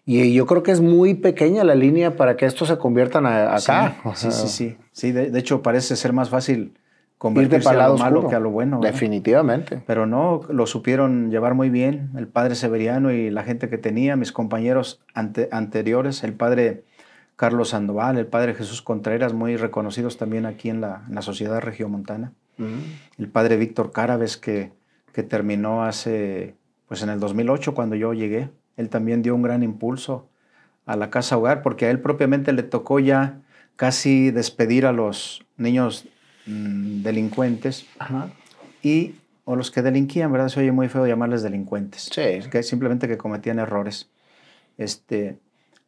Y yo creo que es muy pequeña la línea para que esto se conviertan acá. Sí, sí, sí. sí. de, hecho, parece ser más fácil convertirse a lo malo que a lo bueno. Definitivamente. Pero no, lo supieron llevar muy bien el padre Severiano y la gente que tenía, mis compañeros anteriores, el padre Carlos Sandoval, el padre Jesús Contreras, muy reconocidos también aquí en la, en la sociedad regiomontana. El padre Víctor Cárabes, que, que terminó hace, pues en el 2008, cuando yo llegué. Él también dio un gran impulso a la casa hogar, porque a él propiamente le tocó ya casi despedir a los niños Mm, delincuentes y o los que delinquían, ¿verdad? Se oye muy feo llamarles delincuentes. Sí. Que simplemente que cometían errores. Este,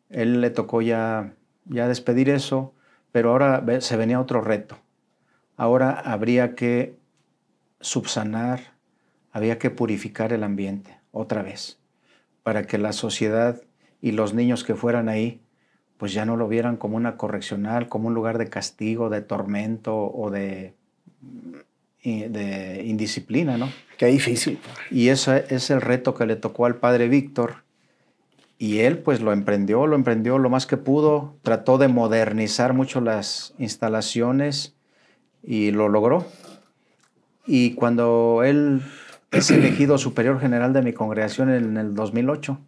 él le tocó ya, ya despedir eso, pero ahora se venía otro reto. Ahora habría que subsanar, había que purificar el ambiente otra vez, para que la sociedad y los niños que fueran ahí pues ya no lo vieran como una correccional, como un lugar de castigo, de tormento o de, de indisciplina, ¿no? Qué difícil. Y ese es el reto que le tocó al padre Víctor. Y él pues lo emprendió, lo emprendió lo más que pudo, trató de modernizar mucho las instalaciones y lo logró. Y cuando él es elegido superior general de mi congregación en el 2008,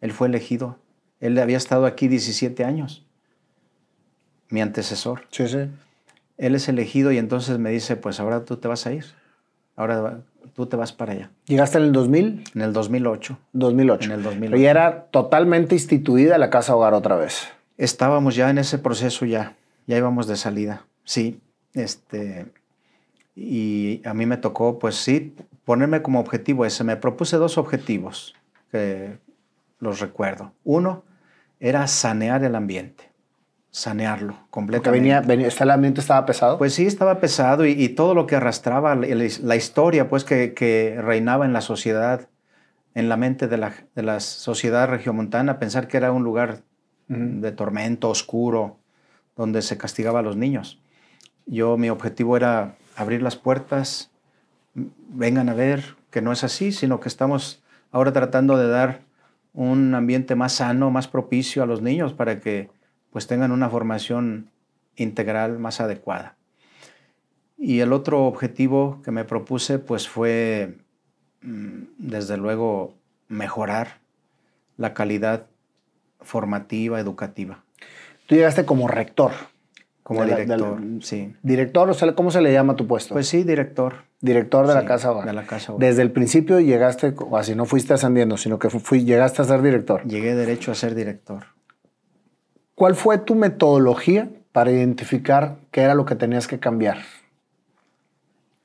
él fue elegido él había estado aquí 17 años, mi antecesor. Sí, sí. Él es elegido y entonces me dice, pues ahora tú te vas a ir. Ahora tú te vas para allá. ¿Llegaste en el 2000? En el 2008. 2008. En el 2008. Y era totalmente instituida la casa hogar otra vez. Estábamos ya en ese proceso ya, ya íbamos de salida. Sí, este y a mí me tocó pues sí ponerme como objetivo ese. Me propuse dos objetivos que los recuerdo. Uno, era sanear el ambiente, sanearlo completamente. Venía, venía, ¿El ambiente estaba pesado? Pues sí, estaba pesado y, todo lo que arrastraba, la, historia pues que, reinaba en la sociedad, en la mente de la, de la sociedad regiomontana, pensar que era un lugar de tormento, oscuro, donde se castigaba a los niños. Yo, mi objetivo era abrir las puertas, vengan a ver que no es así, sino que estamos ahora tratando de dar un ambiente más sano, más propicio a los niños para que pues tengan una formación integral más adecuada. Y el otro objetivo que me propuse pues fue mm, desde luego mejorar la calidad formativa, educativa. Tú llegaste como rector. Como director, sí. ¿Director? O sea, ¿cómo se le llama a tu puesto? Pues sí, director. Director de la Casa. De la Casa Desde el principio llegaste, así no fuiste ascendiendo, sino que fui, llegaste a ser director. Llegué derecho a ser director. ¿Cuál fue tu metodología para identificar qué era lo que tenías que cambiar?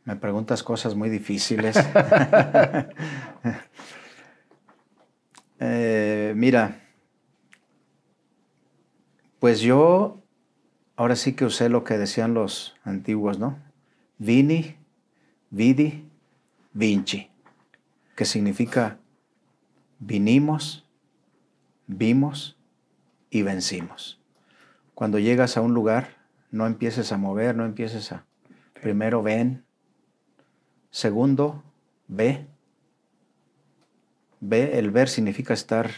Me preguntas cosas muy difíciles. Eh, mira, pues yo ahora sí que usé lo que decían los antiguos, ¿no? Vini, vidi, vinci, que significa vinimos, vimos y vencimos. Cuando llegas a un lugar, no empieces a mover, no empieces a... Primero ven, segundo ve. Ve, el ver significa estar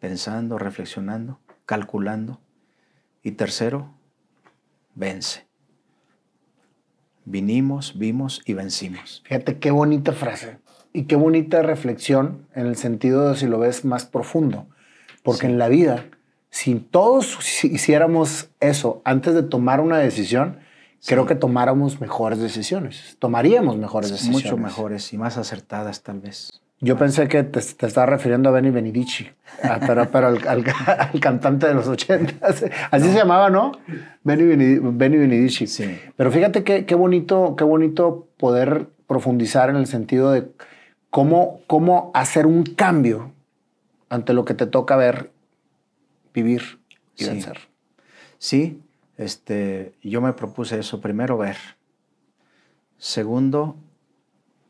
pensando, reflexionando, calculando. Y tercero, vence. Vinimos, vimos y vencimos. Fíjate qué bonita frase y qué bonita reflexión en el sentido de si lo ves más profundo. Porque en la vida, si todos hiciéramos eso antes de tomar una decisión, creo que tomáramos mejores decisiones. Tomaríamos mejores decisiones. Mucho mejores y más acertadas tal vez. Yo pensé que te, te estaba refiriendo a Benny Benidici, ah, pero, pero al, cantante de los ochentas. Así se llamaba, ¿no? Benny, Benidici. Sí. Pero fíjate qué, qué, bonito, qué bonito poder profundizar en el sentido de cómo, cómo hacer un cambio ante lo que te toca ver, vivir y vencer. Sí, este, yo me propuse eso. Primero ver. Segundo,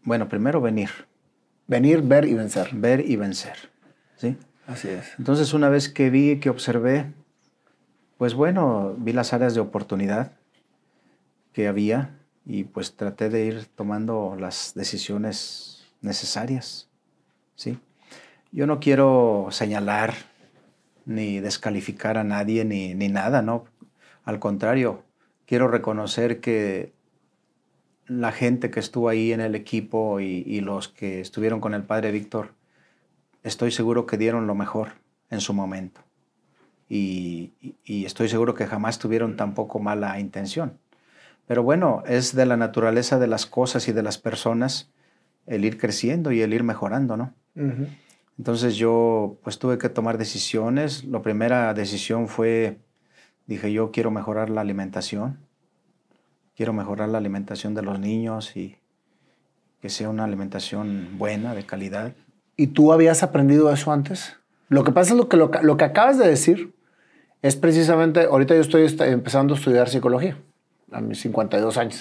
bueno, primero venir Venir, ver y vencer. Ver y vencer. ¿Sí? Así es. Entonces, una vez que vi, que observé, pues bueno, vi las áreas de oportunidad que había y pues traté de ir tomando las decisiones necesarias. ¿Sí? Yo no quiero señalar ni descalificar a nadie ni, ni nada, ¿no? Al contrario, quiero reconocer que la gente que estuvo ahí en el equipo y, los que estuvieron con el padre Víctor, estoy seguro que dieron lo mejor en su momento. Y, estoy seguro que jamás tuvieron tampoco mala intención. Pero bueno, es de la naturaleza de las cosas y de las personas el ir creciendo y el ir mejorando, ¿no? Entonces yo pues tuve que tomar decisiones. La primera decisión fue, dije yo quiero mejorar la alimentación quiero mejorar la alimentación de los niños y que sea una alimentación buena, de calidad. ¿Y tú habías aprendido eso antes? Lo que pasa es lo que, lo, que acabas de decir es precisamente, ahorita yo estoy empezando a estudiar psicología a mis 52 años.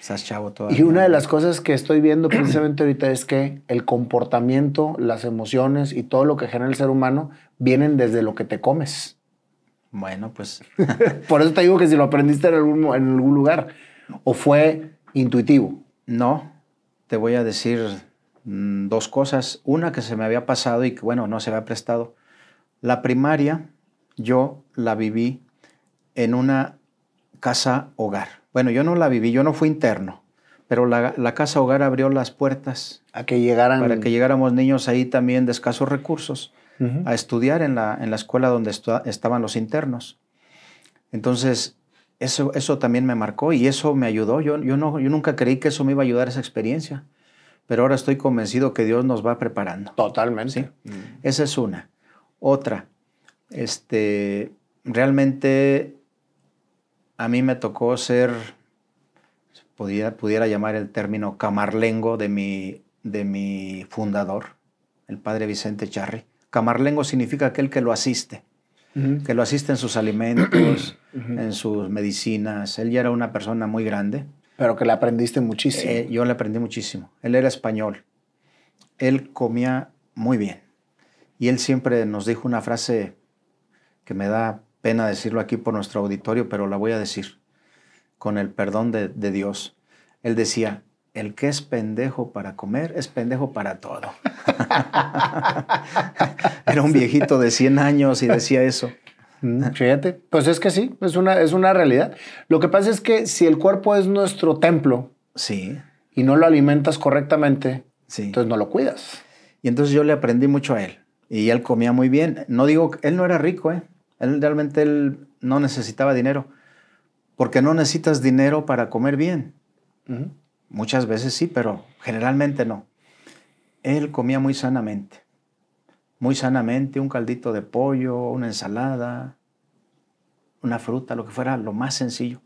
Estás chavo todavía. Y una de las cosas que estoy viendo precisamente ahorita es que el comportamiento, las emociones y todo lo que genera el ser humano vienen desde lo que te comes. Bueno, pues. Por eso te digo que si lo aprendiste en algún, en algún lugar. ¿O fue intuitivo? No. Te voy a decir mm, dos cosas. Una que se me había pasado y que, bueno, no se había prestado. La primaria, yo la viví en una casa hogar. Bueno, yo no la viví, yo no fui interno, pero la, la casa hogar abrió las puertas. A que llegaran. Para que llegáramos niños ahí también de escasos recursos a estudiar en la, en la escuela donde estaban los internos. Entonces, eso, eso también me marcó y eso me ayudó. Yo, yo, no, yo nunca creí que eso me iba a ayudar esa experiencia, pero ahora estoy convencido que Dios nos va preparando. Totalmente. ¿Sí? Esa es una. Otra, este, realmente a mí me tocó ser, pudiera, pudiera llamar el término camarlengo de mi, de mi fundador, el padre Vicente Charri. Camarlengo significa aquel que lo asiste, que lo asiste en sus alimentos, en sus medicinas. Él ya era una persona muy grande. Pero que le aprendiste muchísimo. Eh, yo le aprendí muchísimo. Él era español. Él comía muy bien. Y él siempre nos dijo una frase que me da pena decirlo aquí por nuestro auditorio, pero la voy a decir con el perdón de Dios. Él decía, el que es pendejo para comer es pendejo para todo. Era un viejito de 100 años y decía eso. Mm, fíjate, pues es que sí, es una, es una realidad. Lo que pasa es que si el cuerpo es nuestro templo sí. y no lo alimentas correctamente, sí. entonces no lo cuidas. Y entonces yo le aprendí mucho a él. Y él comía muy bien. No digo, él no era rico, ¿eh? Él realmente él no necesitaba dinero. Porque no necesitas dinero para comer bien. Muchas veces sí, pero generalmente no. Él comía muy sanamente, muy sanamente, un caldito de pollo, una ensalada, una fruta, lo que fuera, lo más sencillo.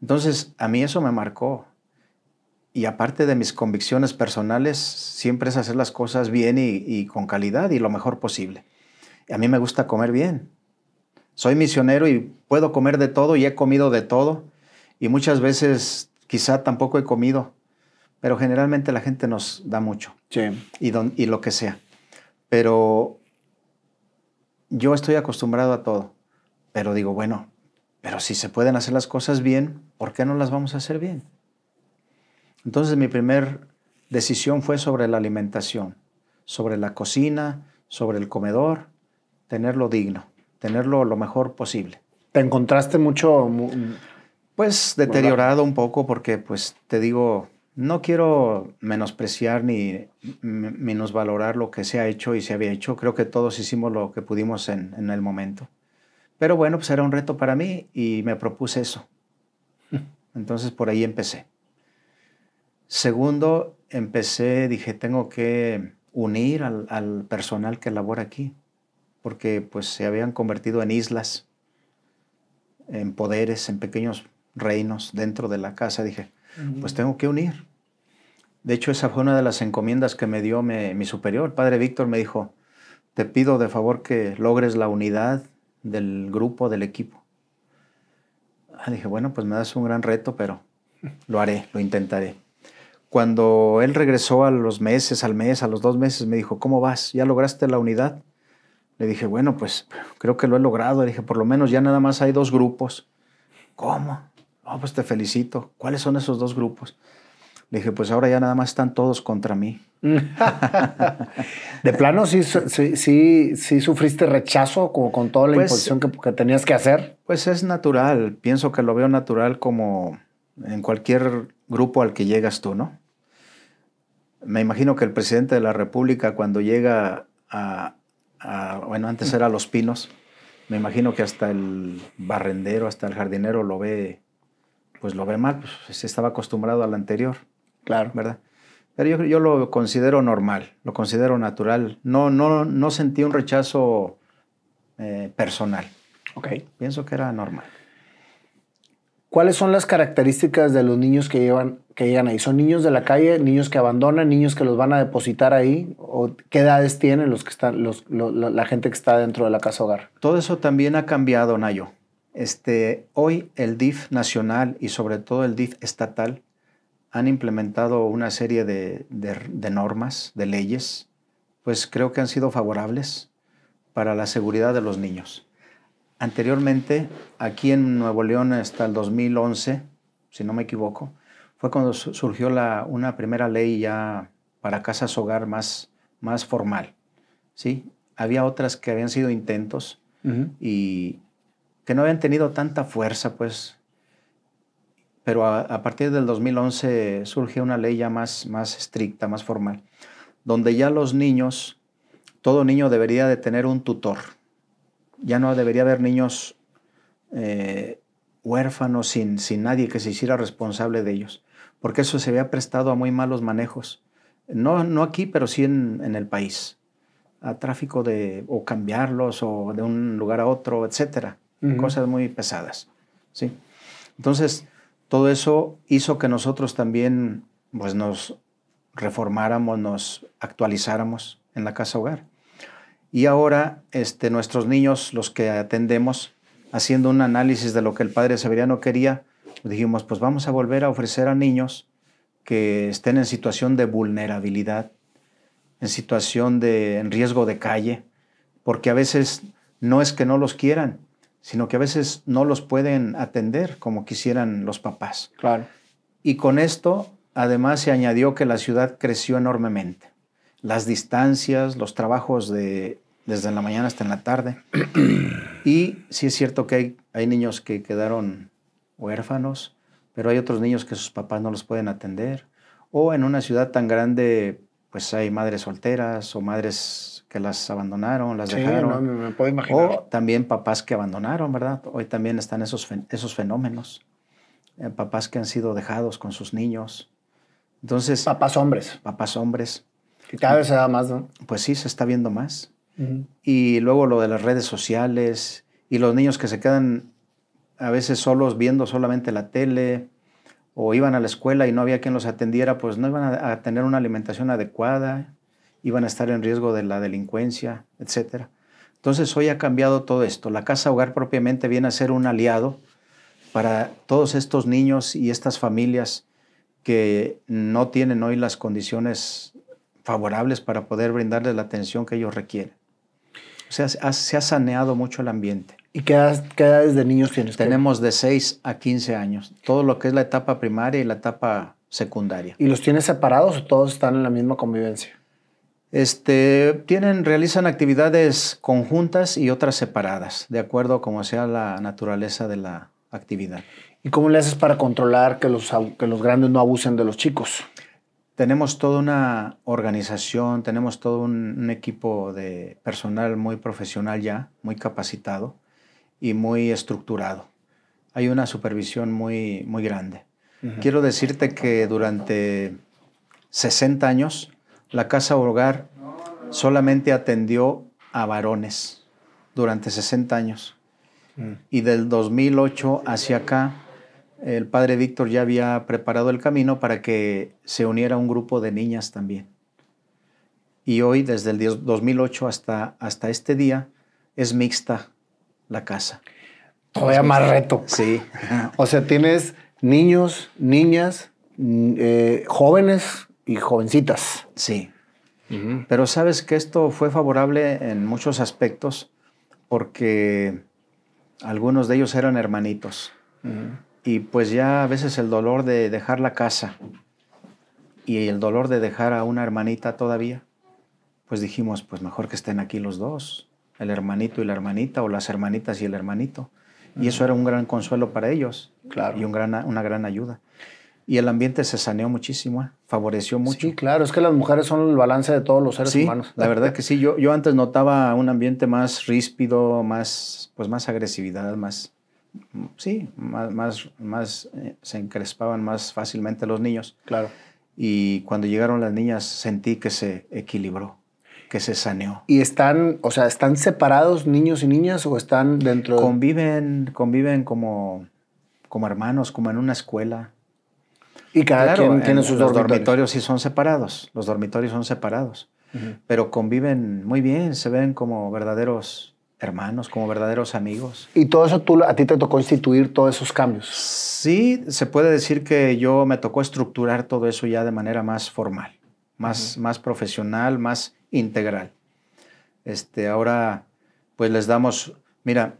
Entonces, a mí eso me marcó. Y aparte de mis convicciones personales, siempre es hacer las cosas bien y, con calidad y lo mejor posible. a mí me gusta comer bien. Soy misionero y puedo comer de todo y he comido de todo. Y muchas veces Quizá tampoco he comido, pero generalmente la gente nos da mucho. Sí. Y, y lo que sea. Pero yo estoy acostumbrado a todo. Pero digo, bueno, pero si se pueden hacer las cosas bien, ¿por qué no las vamos a hacer bien? Entonces mi primer decisión fue sobre la alimentación, sobre la cocina, sobre el comedor, tenerlo digno, tenerlo lo mejor posible. ¿Te encontraste mucho, pues deteriorado un poco porque, pues te digo, no quiero menospreciar ni menosvalorar lo que se ha hecho y se había hecho. Creo que todos hicimos lo que pudimos en, en el momento. Pero bueno, pues era un reto para mí y me propuse eso. Entonces por ahí empecé. Segundo, empecé, dije, tengo que unir al, al, personal que labora aquí, porque pues se habían convertido en islas, en poderes, en pequeños reinos dentro de la casa, dije, pues tengo que unir. De hecho, esa fue una de las encomiendas que me dio mi superior. padre Víctor me dijo, te pido de favor que logres la unidad del grupo, del equipo. Ah, dije, bueno, pues me das un gran reto, pero lo haré, lo intentaré. cuando él regresó a los meses, al mes, a los dos meses, me dijo, ¿cómo vas? ¿Ya lograste la unidad? Le dije, bueno, pues creo que lo he logrado. Le dije, por lo menos ya nada más hay dos grupos. ¿Cómo? No, pues te felicito. ¿Cuáles son esos dos grupos? Le dije, pues ahora ya nada más están todos contra mí. ¿De plano sí, sí, sí, sufriste rechazo como con toda la pues, imposición que, que, tenías que hacer? Pues es natural. Pienso que lo veo natural como en cualquier grupo al que llegas tú, ¿no? Me imagino que el presidente de la República cuando llega a, bueno, antes era Los Pinos, me imagino que hasta el barrendero, hasta el jardinero lo ve, pues lo ve mal, pues se estaba acostumbrado al anterior. Claro. ¿Verdad? Pero yo, lo considero normal, lo considero natural. No, no, no sentí un rechazo eh, personal. Ok. Pienso que era normal. ¿Cuáles son las características de los niños que, llevan, que llegan ahí? ¿Son niños de la calle, niños que abandonan, niños que los van a depositar ahí? ¿O qué edades tienen los que están, los, la gente que está dentro de la casa hogar? Todo eso también ha cambiado, Nayo. Este, hoy el DIF nacional y sobre todo el DIF estatal han implementado una serie de, de normas, de leyes, pues creo que han sido favorables para la seguridad de los niños. Anteriormente, aquí en Nuevo León hasta el 2011, si no me equivoco, fue cuando surgió la, una primera ley ya para casas hogar más, más formal. ¿sí? Había otras que habían sido intentos y que no habían tenido tanta fuerza, pues. Pero a, partir del 2011 surgió una ley ya más, más estricta, más formal, donde ya los niños, todo niño debería de tener un tutor ya no debería haber niños eh, huérfanos sin, sin nadie que se hiciera responsable de ellos, porque eso se había prestado a muy malos manejos. No, no aquí, pero sí en, el país. A tráfico de, o cambiarlos, o de un lugar a otro, etcétera. Cosas muy pesadas. ¿sí? Entonces, todo eso hizo que nosotros también pues, nos reformáramos, nos actualizáramos en la casa hogar. Y ahora este, nuestros niños, los que atendemos, haciendo un análisis de lo que el padre Severiano quería, dijimos, pues vamos a volver a ofrecer a niños que estén en situación de vulnerabilidad, en situación de en riesgo de calle, porque a veces no es que no los quieran, sino que a veces no los pueden atender como quisieran los papás. Claro. Y con esto, además, se añadió que la ciudad creció enormemente. Las distancias, los trabajos de desde la mañana hasta en la tarde. y sí es cierto que hay, hay niños que quedaron huérfanos, pero hay otros niños que sus papás no los pueden atender. O en una ciudad tan grande, pues hay madres solteras o madres que las abandonaron, las dejaron. No, me, puedo imaginar. O también papás que abandonaron, ¿verdad? Hoy también están esos, esos fenómenos. Eh, papás que han sido dejados con sus niños. Entonces. Papás hombres. Papás hombres. Que cada vez se da más, ¿no? Pues sí, se está viendo más. Y luego lo de las redes sociales y los niños que se quedan a veces solos viendo solamente la tele o iban a la escuela y no había quien los atendiera, pues no iban a, tener una alimentación adecuada, iban a estar en riesgo de la delincuencia, etc. Entonces hoy ha cambiado todo esto. La casa hogar propiamente viene a ser un aliado para todos estos niños y estas familias que no tienen hoy las condiciones favorables para poder brindarles la atención que ellos requieren. O sea, se ha saneado mucho el ambiente. ¿Y qué, edades de niños tienes? Tenemos de 6 a 15 años, todo lo que es la etapa primaria y la etapa secundaria. ¿Y los tienes separados o todos están en la misma convivencia? Este, tienen, realizan actividades conjuntas y otras separadas, de acuerdo a como sea la naturaleza de la actividad. ¿Y cómo le haces para controlar que los, que los grandes no abusen de los chicos? Tenemos toda una organización, tenemos todo un, equipo de personal muy profesional ya, muy capacitado y muy estructurado. Hay una supervisión muy, muy grande. Quiero decirte que durante 60 años la Casa Hogar solamente atendió a varones durante 60 años. Mm. Y del 2008 hacia acá el padre Víctor ya había preparado el camino para que se uniera un grupo de niñas también. Y hoy, desde el 2008 hasta, hasta este día, es mixta la casa. Todavía más reto. Sí. O sea, tienes niños, niñas, mm, eh, jóvenes y jovencitas. Sí. Pero sabes que esto fue favorable en muchos aspectos porque algunos de ellos eran hermanitos. Y pues ya a veces el dolor de dejar la casa y el dolor de dejar a una hermanita todavía, pues dijimos, pues mejor que estén aquí los dos, el hermanito y la hermanita, o las hermanitas y el hermanito. Y eso era un gran consuelo para ellos Claro. y un gran, una gran ayuda. Y el ambiente se saneó muchísimo, ¿eh? Favoreció mucho. Sí, claro, es que las mujeres son el balance de todos los seres Sí, humanos. la verdad que sí. Yo, yo antes notaba un ambiente más ríspido, más, pues más agresividad, más, sí, más, más, más eh, se encrespaban más fácilmente los niños. Claro. Y cuando llegaron las niñas sentí que se equilibró, que se saneó. ¿Y están, o sea, están separados niños y niñas o están dentro de... Conviven, conviven como, como hermanos, como en una escuela. Y cada quien en- tiene sus los dormitorios. dormitorios sí son separados, los dormitorios son separados, pero conviven muy bien, se ven como verdaderos hermanos, como verdaderos amigos. Y todo eso tú, a ti te tocó instituir todos esos cambios. Sí, se puede decir que yo me tocó estructurar todo eso ya de manera más formal, más, más profesional, más integral. Este, ahora, pues les damos, mira,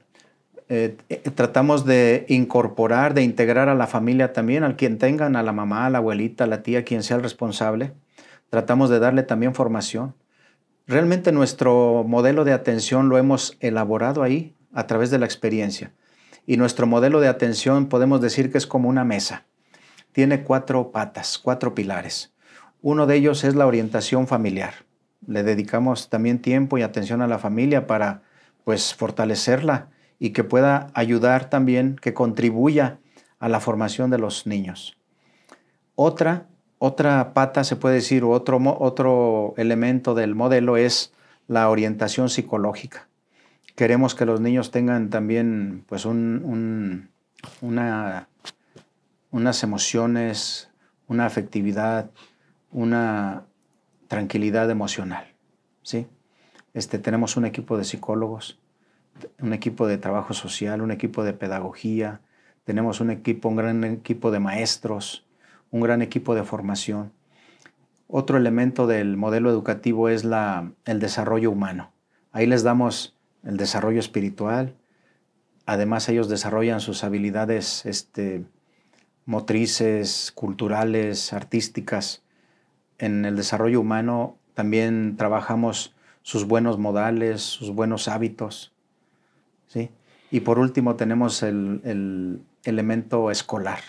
eh, eh, tratamos de incorporar, de integrar a la familia también, al quien tengan, a la mamá, a la abuelita, a la tía, quien sea el responsable. Tratamos de darle también formación. Realmente nuestro modelo de atención lo hemos elaborado ahí a través de la experiencia. Y nuestro modelo de atención podemos decir que es como una mesa. Tiene cuatro patas, cuatro pilares. Uno de ellos es la orientación familiar. Le dedicamos también tiempo y atención a la familia para pues fortalecerla y que pueda ayudar también, que contribuya a la formación de los niños. Otra, otra pata, se puede decir, otro, otro elemento del modelo es la orientación psicológica. Queremos que los niños tengan también pues, un- una, unas emociones, una afectividad, una tranquilidad emocional. ¿sí? Este, tenemos un equipo de psicólogos, un equipo de trabajo social, un equipo de pedagogía, tenemos un equipo, un gran equipo de maestros, un gran equipo de formación. Otro elemento del modelo educativo es la, el desarrollo humano. Ahí les damos el desarrollo espiritual. Además, ellos desarrollan sus habilidades este, motrices, culturales, artísticas. En el desarrollo humano también trabajamos sus buenos modales, sus buenos hábitos. ¿Sí? Y por último tenemos el, el elemento escolar,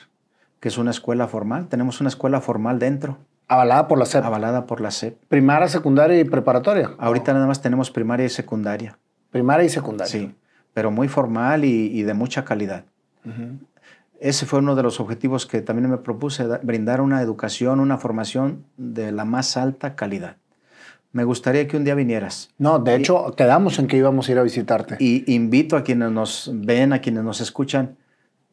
que es una escuela formal. Tenemos una escuela formal dentro, Avalada por la SEP. avalada por la SEP. Primaria, secundaria y preparatoria. Ahorita nada más tenemos primaria y secundaria. Primaria y secundaria. Sí, pero muy formal y, y de mucha calidad. Ese fue uno de los objetivos que también me propuse, da- brindar una educación, una formación de la más alta calidad. Me gustaría que un día vinieras. No, de hecho, quedamos en que íbamos a ir a visitarte. Y invito a quienes nos ven, a quienes nos escuchan,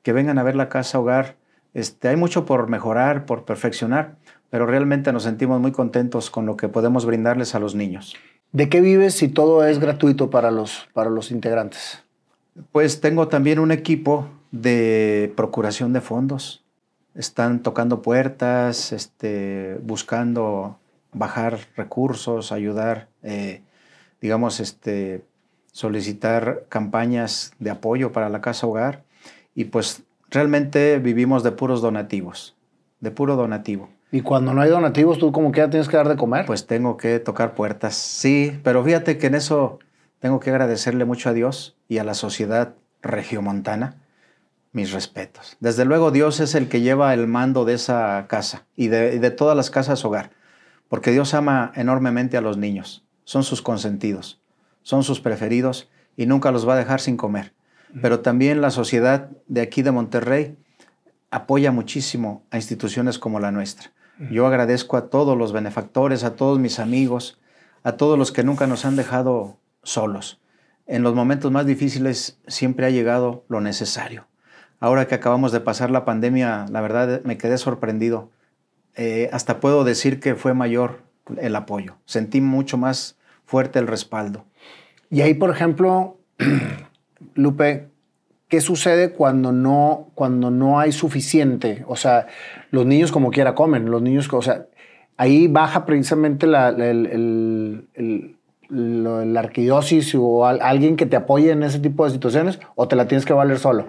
que vengan a ver la casa hogar. Este, hay mucho por mejorar, por perfeccionar, pero realmente nos sentimos muy contentos con lo que podemos brindarles a los niños. ¿De qué vives si todo es gratuito para los, para los integrantes? Pues tengo también un equipo de procuración de fondos. Están tocando puertas, este, buscando bajar recursos, ayudar, eh, digamos, este, solicitar campañas de apoyo para la casa hogar. Y pues realmente vivimos de puros donativos, de puro donativo. Y cuando no hay donativos, tú como que ya tienes que dar de comer. Pues tengo que tocar puertas. Sí, pero fíjate que en eso tengo que agradecerle mucho a Dios y a la sociedad regiomontana mis respetos. Desde luego Dios es el que lleva el mando de esa casa y de, y de todas las casas hogar, porque Dios ama enormemente a los niños. Son sus consentidos, son sus preferidos y nunca los va a dejar sin comer. Pero también la sociedad de aquí de Monterrey apoya muchísimo a instituciones como la nuestra. Yo agradezco a todos los benefactores, a todos mis amigos, a todos los que nunca nos han dejado solos. En los momentos más difíciles siempre ha llegado lo necesario. Ahora que acabamos de pasar la pandemia, la verdad me quedé sorprendido. Eh, hasta puedo decir que fue mayor el apoyo. Sentí mucho más fuerte el respaldo. Y ahí, por ejemplo, Lupe, ¿qué sucede cuando no, cuando no hay suficiente? O sea, los niños como quiera comen, los niños, o sea, ahí baja precisamente la, el, el, arquidiócesis o alguien que te apoye en ese tipo de situaciones o te la tienes que valer solo.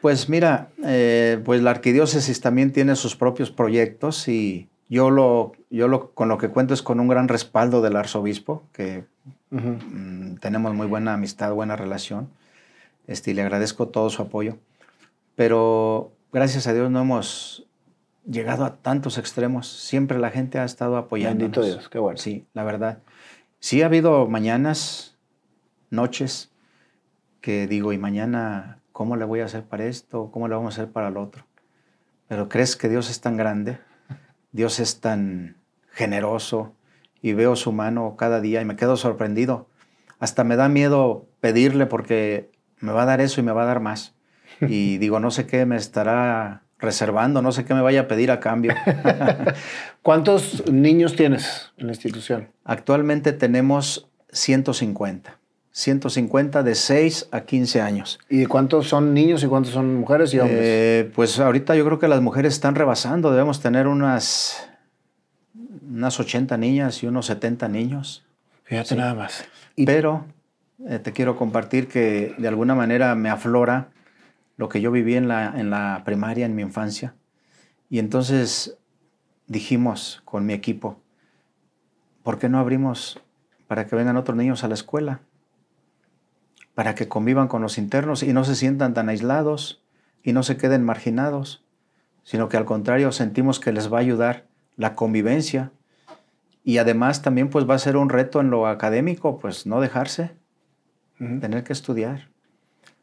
Pues mira, eh, pues la arquidiócesis también tiene sus propios proyectos y yo lo, yo lo, con lo que cuento es con un gran respaldo del arzobispo, que mm, tenemos muy buena amistad, buena relación. Este, y le agradezco todo su apoyo. Pero gracias a Dios no hemos llegado a tantos extremos. Siempre la gente ha estado apoyando. Bendito Dios, qué bueno. Sí, la verdad. Sí ha habido mañanas, noches, que digo, ¿y mañana cómo le voy a hacer para esto? ¿Cómo le vamos a hacer para el otro? Pero crees que Dios es tan grande, Dios es tan generoso y veo su mano cada día y me quedo sorprendido. Hasta me da miedo pedirle porque me va a dar eso y me va a dar más. Y digo, no sé qué me estará reservando, no sé qué me vaya a pedir a cambio. ¿Cuántos niños tienes en la institución? Actualmente tenemos 150. 150 de 6 a 15 años. ¿Y cuántos son niños y cuántos son mujeres y hombres? Eh, pues ahorita yo creo que las mujeres están rebasando. Debemos tener unas, unas 80 niñas y unos 70 niños. Fíjate nada más. Pero eh, te quiero compartir que de alguna manera me aflora lo que yo viví en la, en la primaria, en mi infancia. Y entonces dijimos con mi equipo, ¿por qué no abrimos para que vengan otros niños a la escuela? Para que convivan con los internos y no se sientan tan aislados y no se queden marginados, sino que al contrario sentimos que les va a ayudar la convivencia. Y además también pues va a ser un reto en lo académico, pues no dejarse tener que estudiar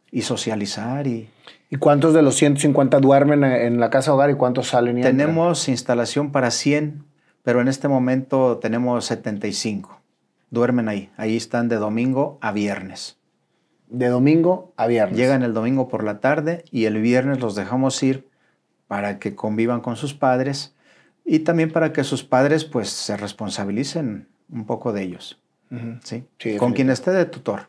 y socializar. Y, ¿Y cuántos de los 150 duermen en la casa hogar y cuántos salen? Y tenemos instalación para 100, pero en este momento tenemos 75. Duermen ahí. Ahí están de domingo a viernes. De domingo a viernes. Llegan el domingo por la tarde y el viernes los dejamos ir para que convivan con sus padres y también para que sus padres pues se responsabilicen un poco de ellos. ¿sí? con quien esté de tutor.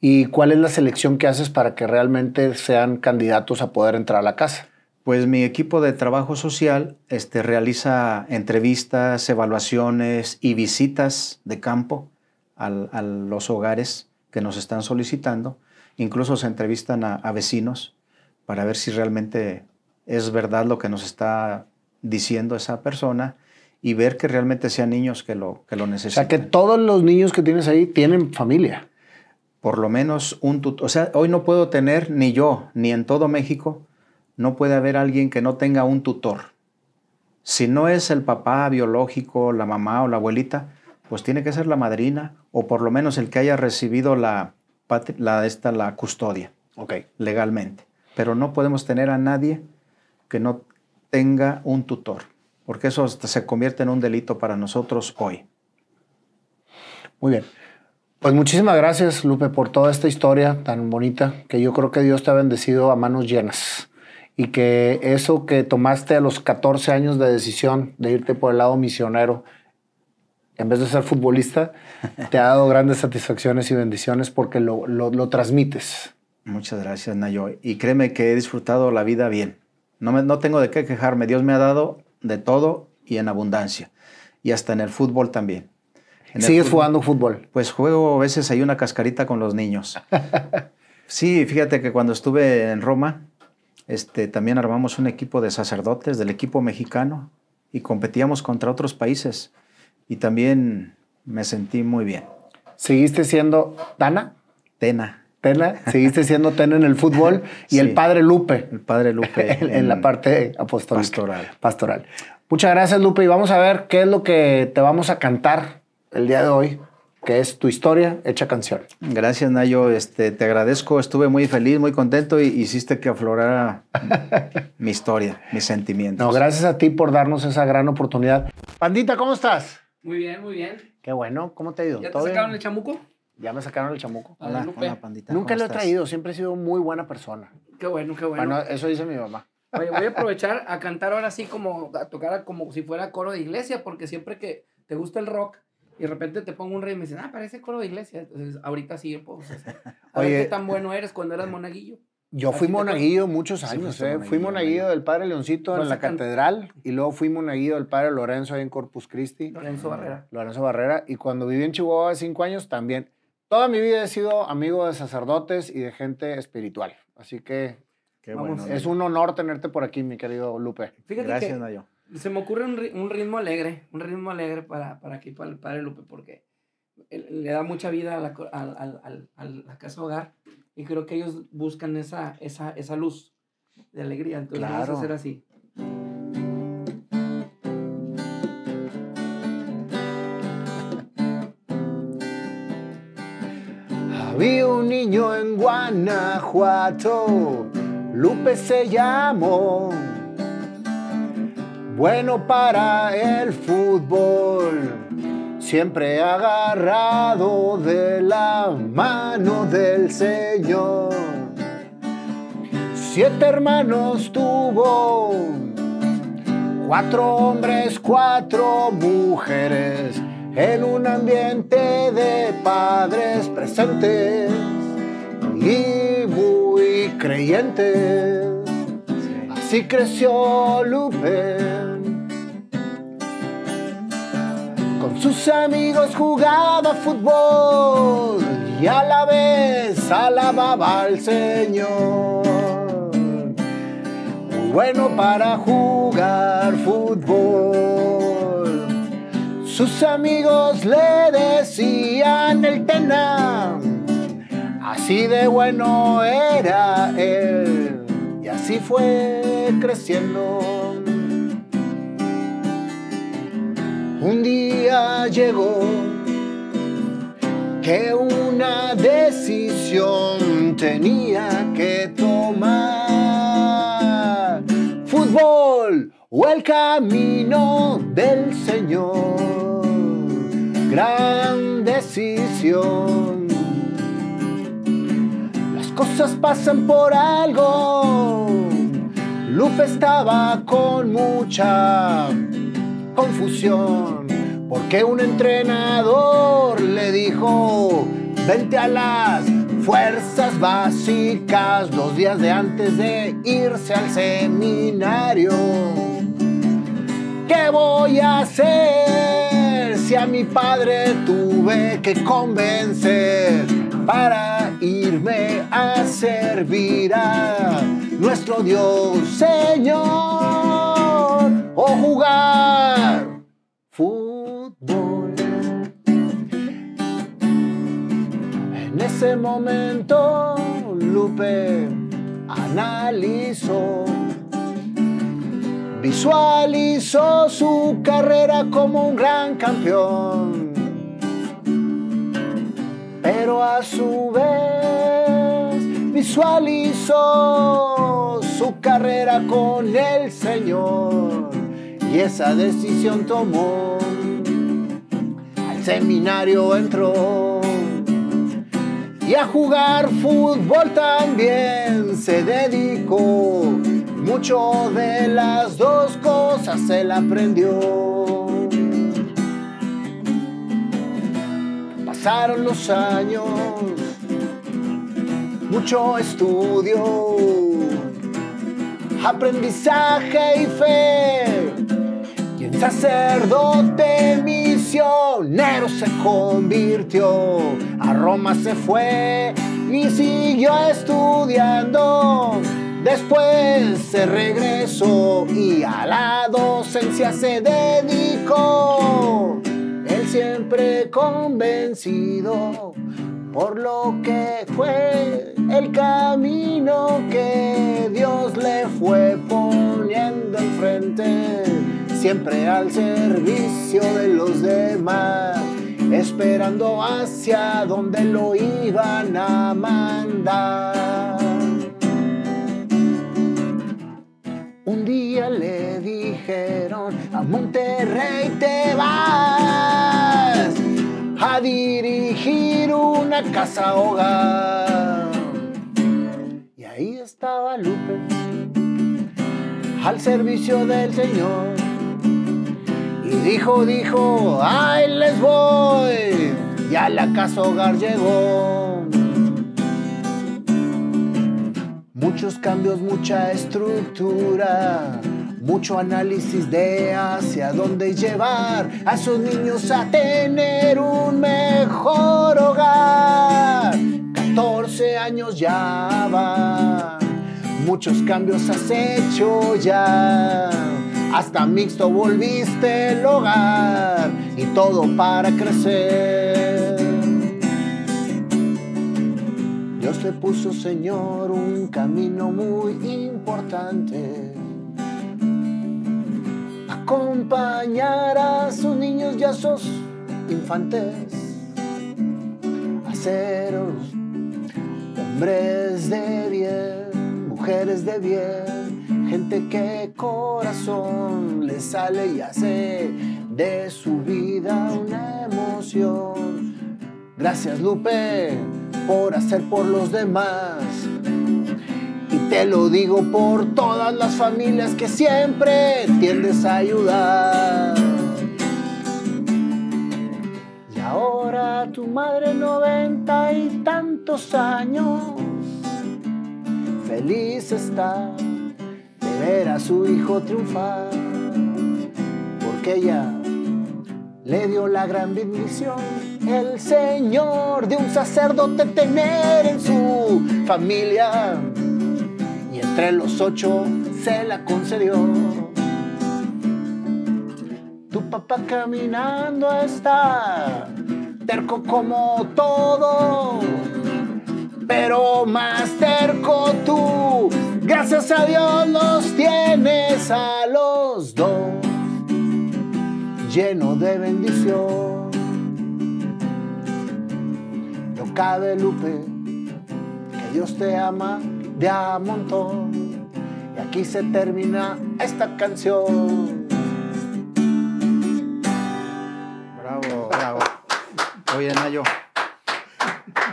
¿Y cuál es la selección que haces para que realmente sean candidatos a poder entrar a la casa? Pues mi equipo de trabajo social este, realiza entrevistas, evaluaciones y visitas de campo a los hogares que nos están solicitando. Incluso se entrevistan a, vecinos para ver si realmente es verdad lo que nos está diciendo esa persona y ver que realmente sean niños que lo, que lo necesitan. O sea, que todos los niños que tienes ahí tienen familia por lo menos un tutor. O sea, hoy no puedo tener, ni yo, ni en todo México, no puede haber alguien que no tenga un tutor. Si no es el papá biológico, la mamá o la abuelita, pues tiene que ser la madrina o por lo menos el que haya recibido la, la, esta, la custodia okay. legalmente. Pero no podemos tener a nadie que no tenga un tutor, porque eso se convierte en un delito para nosotros hoy. Muy bien. Pues muchísimas gracias, Lupe, por toda esta historia tan bonita, que yo creo que Dios te ha bendecido a manos llenas. Y que eso que tomaste a los 14 años de decisión de irte por el lado misionero, en vez de ser futbolista, te ha dado grandes satisfacciones y bendiciones porque lo, lo, transmites. Muchas gracias, Nayo. Y créeme que he disfrutado la vida bien. No, me, no tengo de qué quejarme. Dios me ha dado de todo y en abundancia. Y hasta en el fútbol también. ¿Sigues jugando fútbol? Pues juego a veces hay una cascarita con los niños. sí, fíjate que cuando estuve en Roma, este, también armamos un equipo de sacerdotes del equipo mexicano y competíamos contra otros países. Y también me sentí muy bien. ¿Seguiste siendo Tana? Tena. Tena, seguiste siendo Tena en el fútbol y el padre Lupe. El padre Lupe. en, la parte apostólica. Pastoral. Pastoral. Muchas gracias, Lupe. Y vamos a ver qué es lo que te vamos a cantar el día de hoy, que es tu historia hecha canción. Gracias, Nayo. Este, te agradezco. Estuve muy feliz, muy contento y hiciste que aflorara mi historia, mis sentimientos. No, gracias a ti por darnos esa gran oportunidad. Pandita, ¿cómo estás? Muy bien, muy bien. Qué bueno. ¿Cómo te ha ido? ¿Ya te sacaron el chamuco? Ya me sacaron el chamuco. Hola, pandita. Nunca lo he traído. Siempre he sido muy buena persona. Qué bueno, qué bueno. Bueno, eso dice mi mamá. Oye, voy a aprovechar a cantar ahora sí como, a tocar como si fuera coro de iglesia, porque siempre que te gusta el rock, y de repente te pongo un rey y me dicen, ah, parece coro de iglesia. Entonces, ahorita sí, pues, a Oye, ver qué tan bueno eres cuando eras monaguillo. Yo Así fui monaguillo muchos años, fuiste eh. Fui monaguillo, monaguillo del Padre Leoncito en la catedral y luego fui monaguillo del Padre Lorenzo ahí en Corpus Christi, Lorenzo Barrera. Lorenzo Barrera. Y cuando viví en Chihuahua hace cinco años también. Toda mi vida he sido amigo de sacerdotes y de gente espiritual. Así que Qué Vamos, bueno. es un honor tenerte por aquí, mi querido Lupe. Fíjate Gracias, que Nayo. se me ocurre un, un ritmo alegre, un ritmo alegre para, para aquí, para el Padre Lupe, porque él- le da mucha vida a la, al- al- a la casa hogar y creo que ellos buscan esa, esa, esa luz de alegría. Entonces vamos Claro. a hacer así. Había un niño en Guanajuato, Lupe se llamó, bueno para el fútbol, siempre agarrado de la mano del Señor. Siete hermanos tuvo, cuatro hombres, cuatro mujeres, en un ambiente de padres presentes y muy creyentes. Así creció Lupe. Sus amigos jugaba fútbol y a la vez alababa al Señor. Muy bueno para jugar fútbol. Sus amigos le decían el Tena. Así de bueno era él y así fue creciendo. Un día llegó que una decisión tenía que tomar. Fútbol o el camino del Señor. Gran decisión. Las cosas pasan por algo. Lupe estaba con mucha confusión porque un entrenador le dijo vente a las fuerzas básicas dos días de antes de irse al seminario. ¿qué voy a hacer si a mi padre tuve que convencer para irme a servir a nuestro Dios Señor o jugar fútbol. En ese momento Lupe analizó, visualizó su carrera como un gran campeón, pero a su vez visualizó su carrera con el Señor y esa decisión tomó. Al seminario entró y a jugar fútbol también se dedicó. Mucho de las dos cosas él aprendió. Pasaron los años, mucho estudio, aprendizaje y fe. Sacerdote misionero se convirtió. A Roma se fue y siguió estudiando. Después se regresó y a la docencia se dedicó. Él siempre convencido por lo que fue el camino que Dios le fue poniendo enfrente, siempre al servicio de los demás, esperando hacia donde lo iban a mandar. Un día le dijeron a Monterrey te vas a dirigir una casa hogar. Y ahí estaba Lupe al servicio del Señor. Y dijo, dijo, ay les voy. Y a la casa hogar llegó. Muchos cambios, mucha estructura, mucho análisis de hacia dónde llevar a esos niños a tener un mejor hogar. 14 años ya van, muchos cambios has hecho ya. Hasta mixto volviste el hogar y todo para crecer. Dios te puso, Señor, un camino muy importante. Acompañar a sus niños y a sus infantes. Haceros hombres de bien, mujeres de bien, gente que corazón le sale y hace de su vida una emoción. Gracias Lupe por hacer por los demás. Y te lo digo por todas las familias que siempre tiendes a ayudar. Y ahora tu madre noventa y tantos años, feliz está ver a su hijo triunfar, porque ella le dio la gran bendición el Señor de un sacerdote tener en su familia y entre los ocho se la concedió. Tu papá caminando está terco como todo, pero más terco tú. Gracias a Dios los tienes a los dos lleno de bendición. No cabe, Lupe, que Dios te ama de a montón. Y aquí se termina esta canción. Bravo, bravo. Oye, Nayo.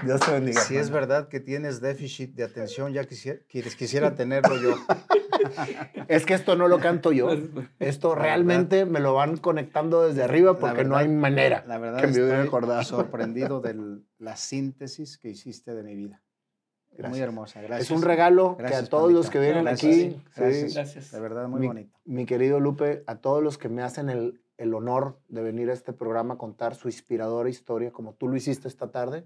Dios te bendiga. Si es verdad que tienes déficit de atención, ya quisiera, quisiera tenerlo yo. Es que esto no lo canto yo. Esto realmente me lo van conectando desde arriba porque no hay manera la verdad que me estoy acordado. sorprendido de la síntesis que hiciste de mi vida. Muy Gracias. hermosa, gracias. Es un regalo que Gracias, a todos los que vienen Gracias. aquí, Gracias. sí, Gracias. De verdad, muy mi, bonito. mi querido Lupe, a todos los que me hacen el, el honor de venir a este programa a contar su inspiradora historia, como tú lo hiciste esta tarde,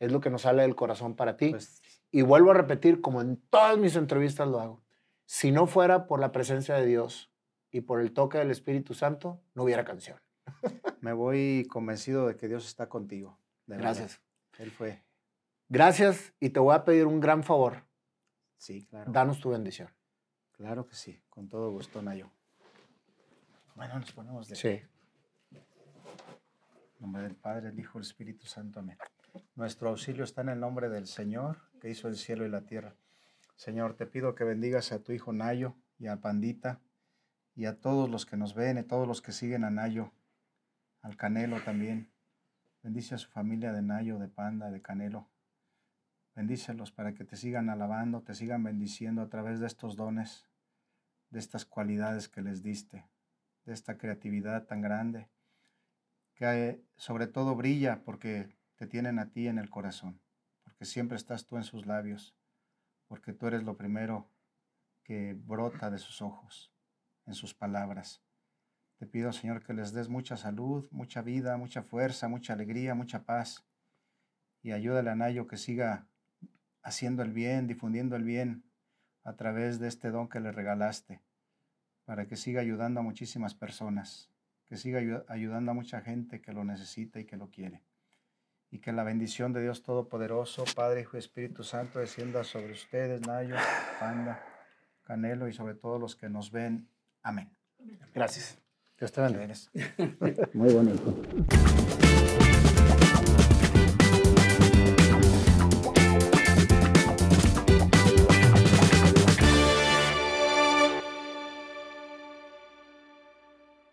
es lo que nos sale del corazón para ti. Pues, y vuelvo a repetir, como en todas mis entrevistas lo hago, si no fuera por la presencia de Dios y por el toque del Espíritu Santo, no hubiera canción. me voy convencido de que Dios está contigo. de verdad. Gracias. Él fue. Gracias y te voy a pedir un gran favor. Sí, claro. Danos tu bendición. Claro que sí. Con todo gusto, Nayo. Bueno, nos ponemos de Sí. En nombre del Padre, el Hijo, el Espíritu Santo. Amén. Nuestro auxilio está en el nombre del Señor, que hizo el cielo y la tierra. Señor, te pido que bendigas a tu hijo Nayo y a Pandita y a todos los que nos ven, y todos los que siguen a Nayo, al Canelo también. Bendice a su familia de Nayo, de Panda, de Canelo. Bendícelos para que te sigan alabando, te sigan bendiciendo a través de estos dones, de estas cualidades que les diste, de esta creatividad tan grande que eh, sobre todo brilla porque te tienen a ti en el corazón, porque siempre estás tú en sus labios, porque tú eres lo primero que brota de sus ojos, en sus palabras. Te pido, Señor, que les des mucha salud, mucha vida, mucha fuerza, mucha alegría, mucha paz. Y ayúdale a Nayo que siga haciendo el bien, difundiendo el bien a través de este don que le regalaste, para que siga ayudando a muchísimas personas que siga ayu- ayudando a mucha gente que lo necesita y que lo quiere. Y que la bendición de Dios Todopoderoso, Padre, Hijo y Espíritu Santo, descienda sobre ustedes, Nayo, Panda, Canelo y sobre todos los que nos ven. Amén. Gracias. Dios te bendiga. Muy bonito.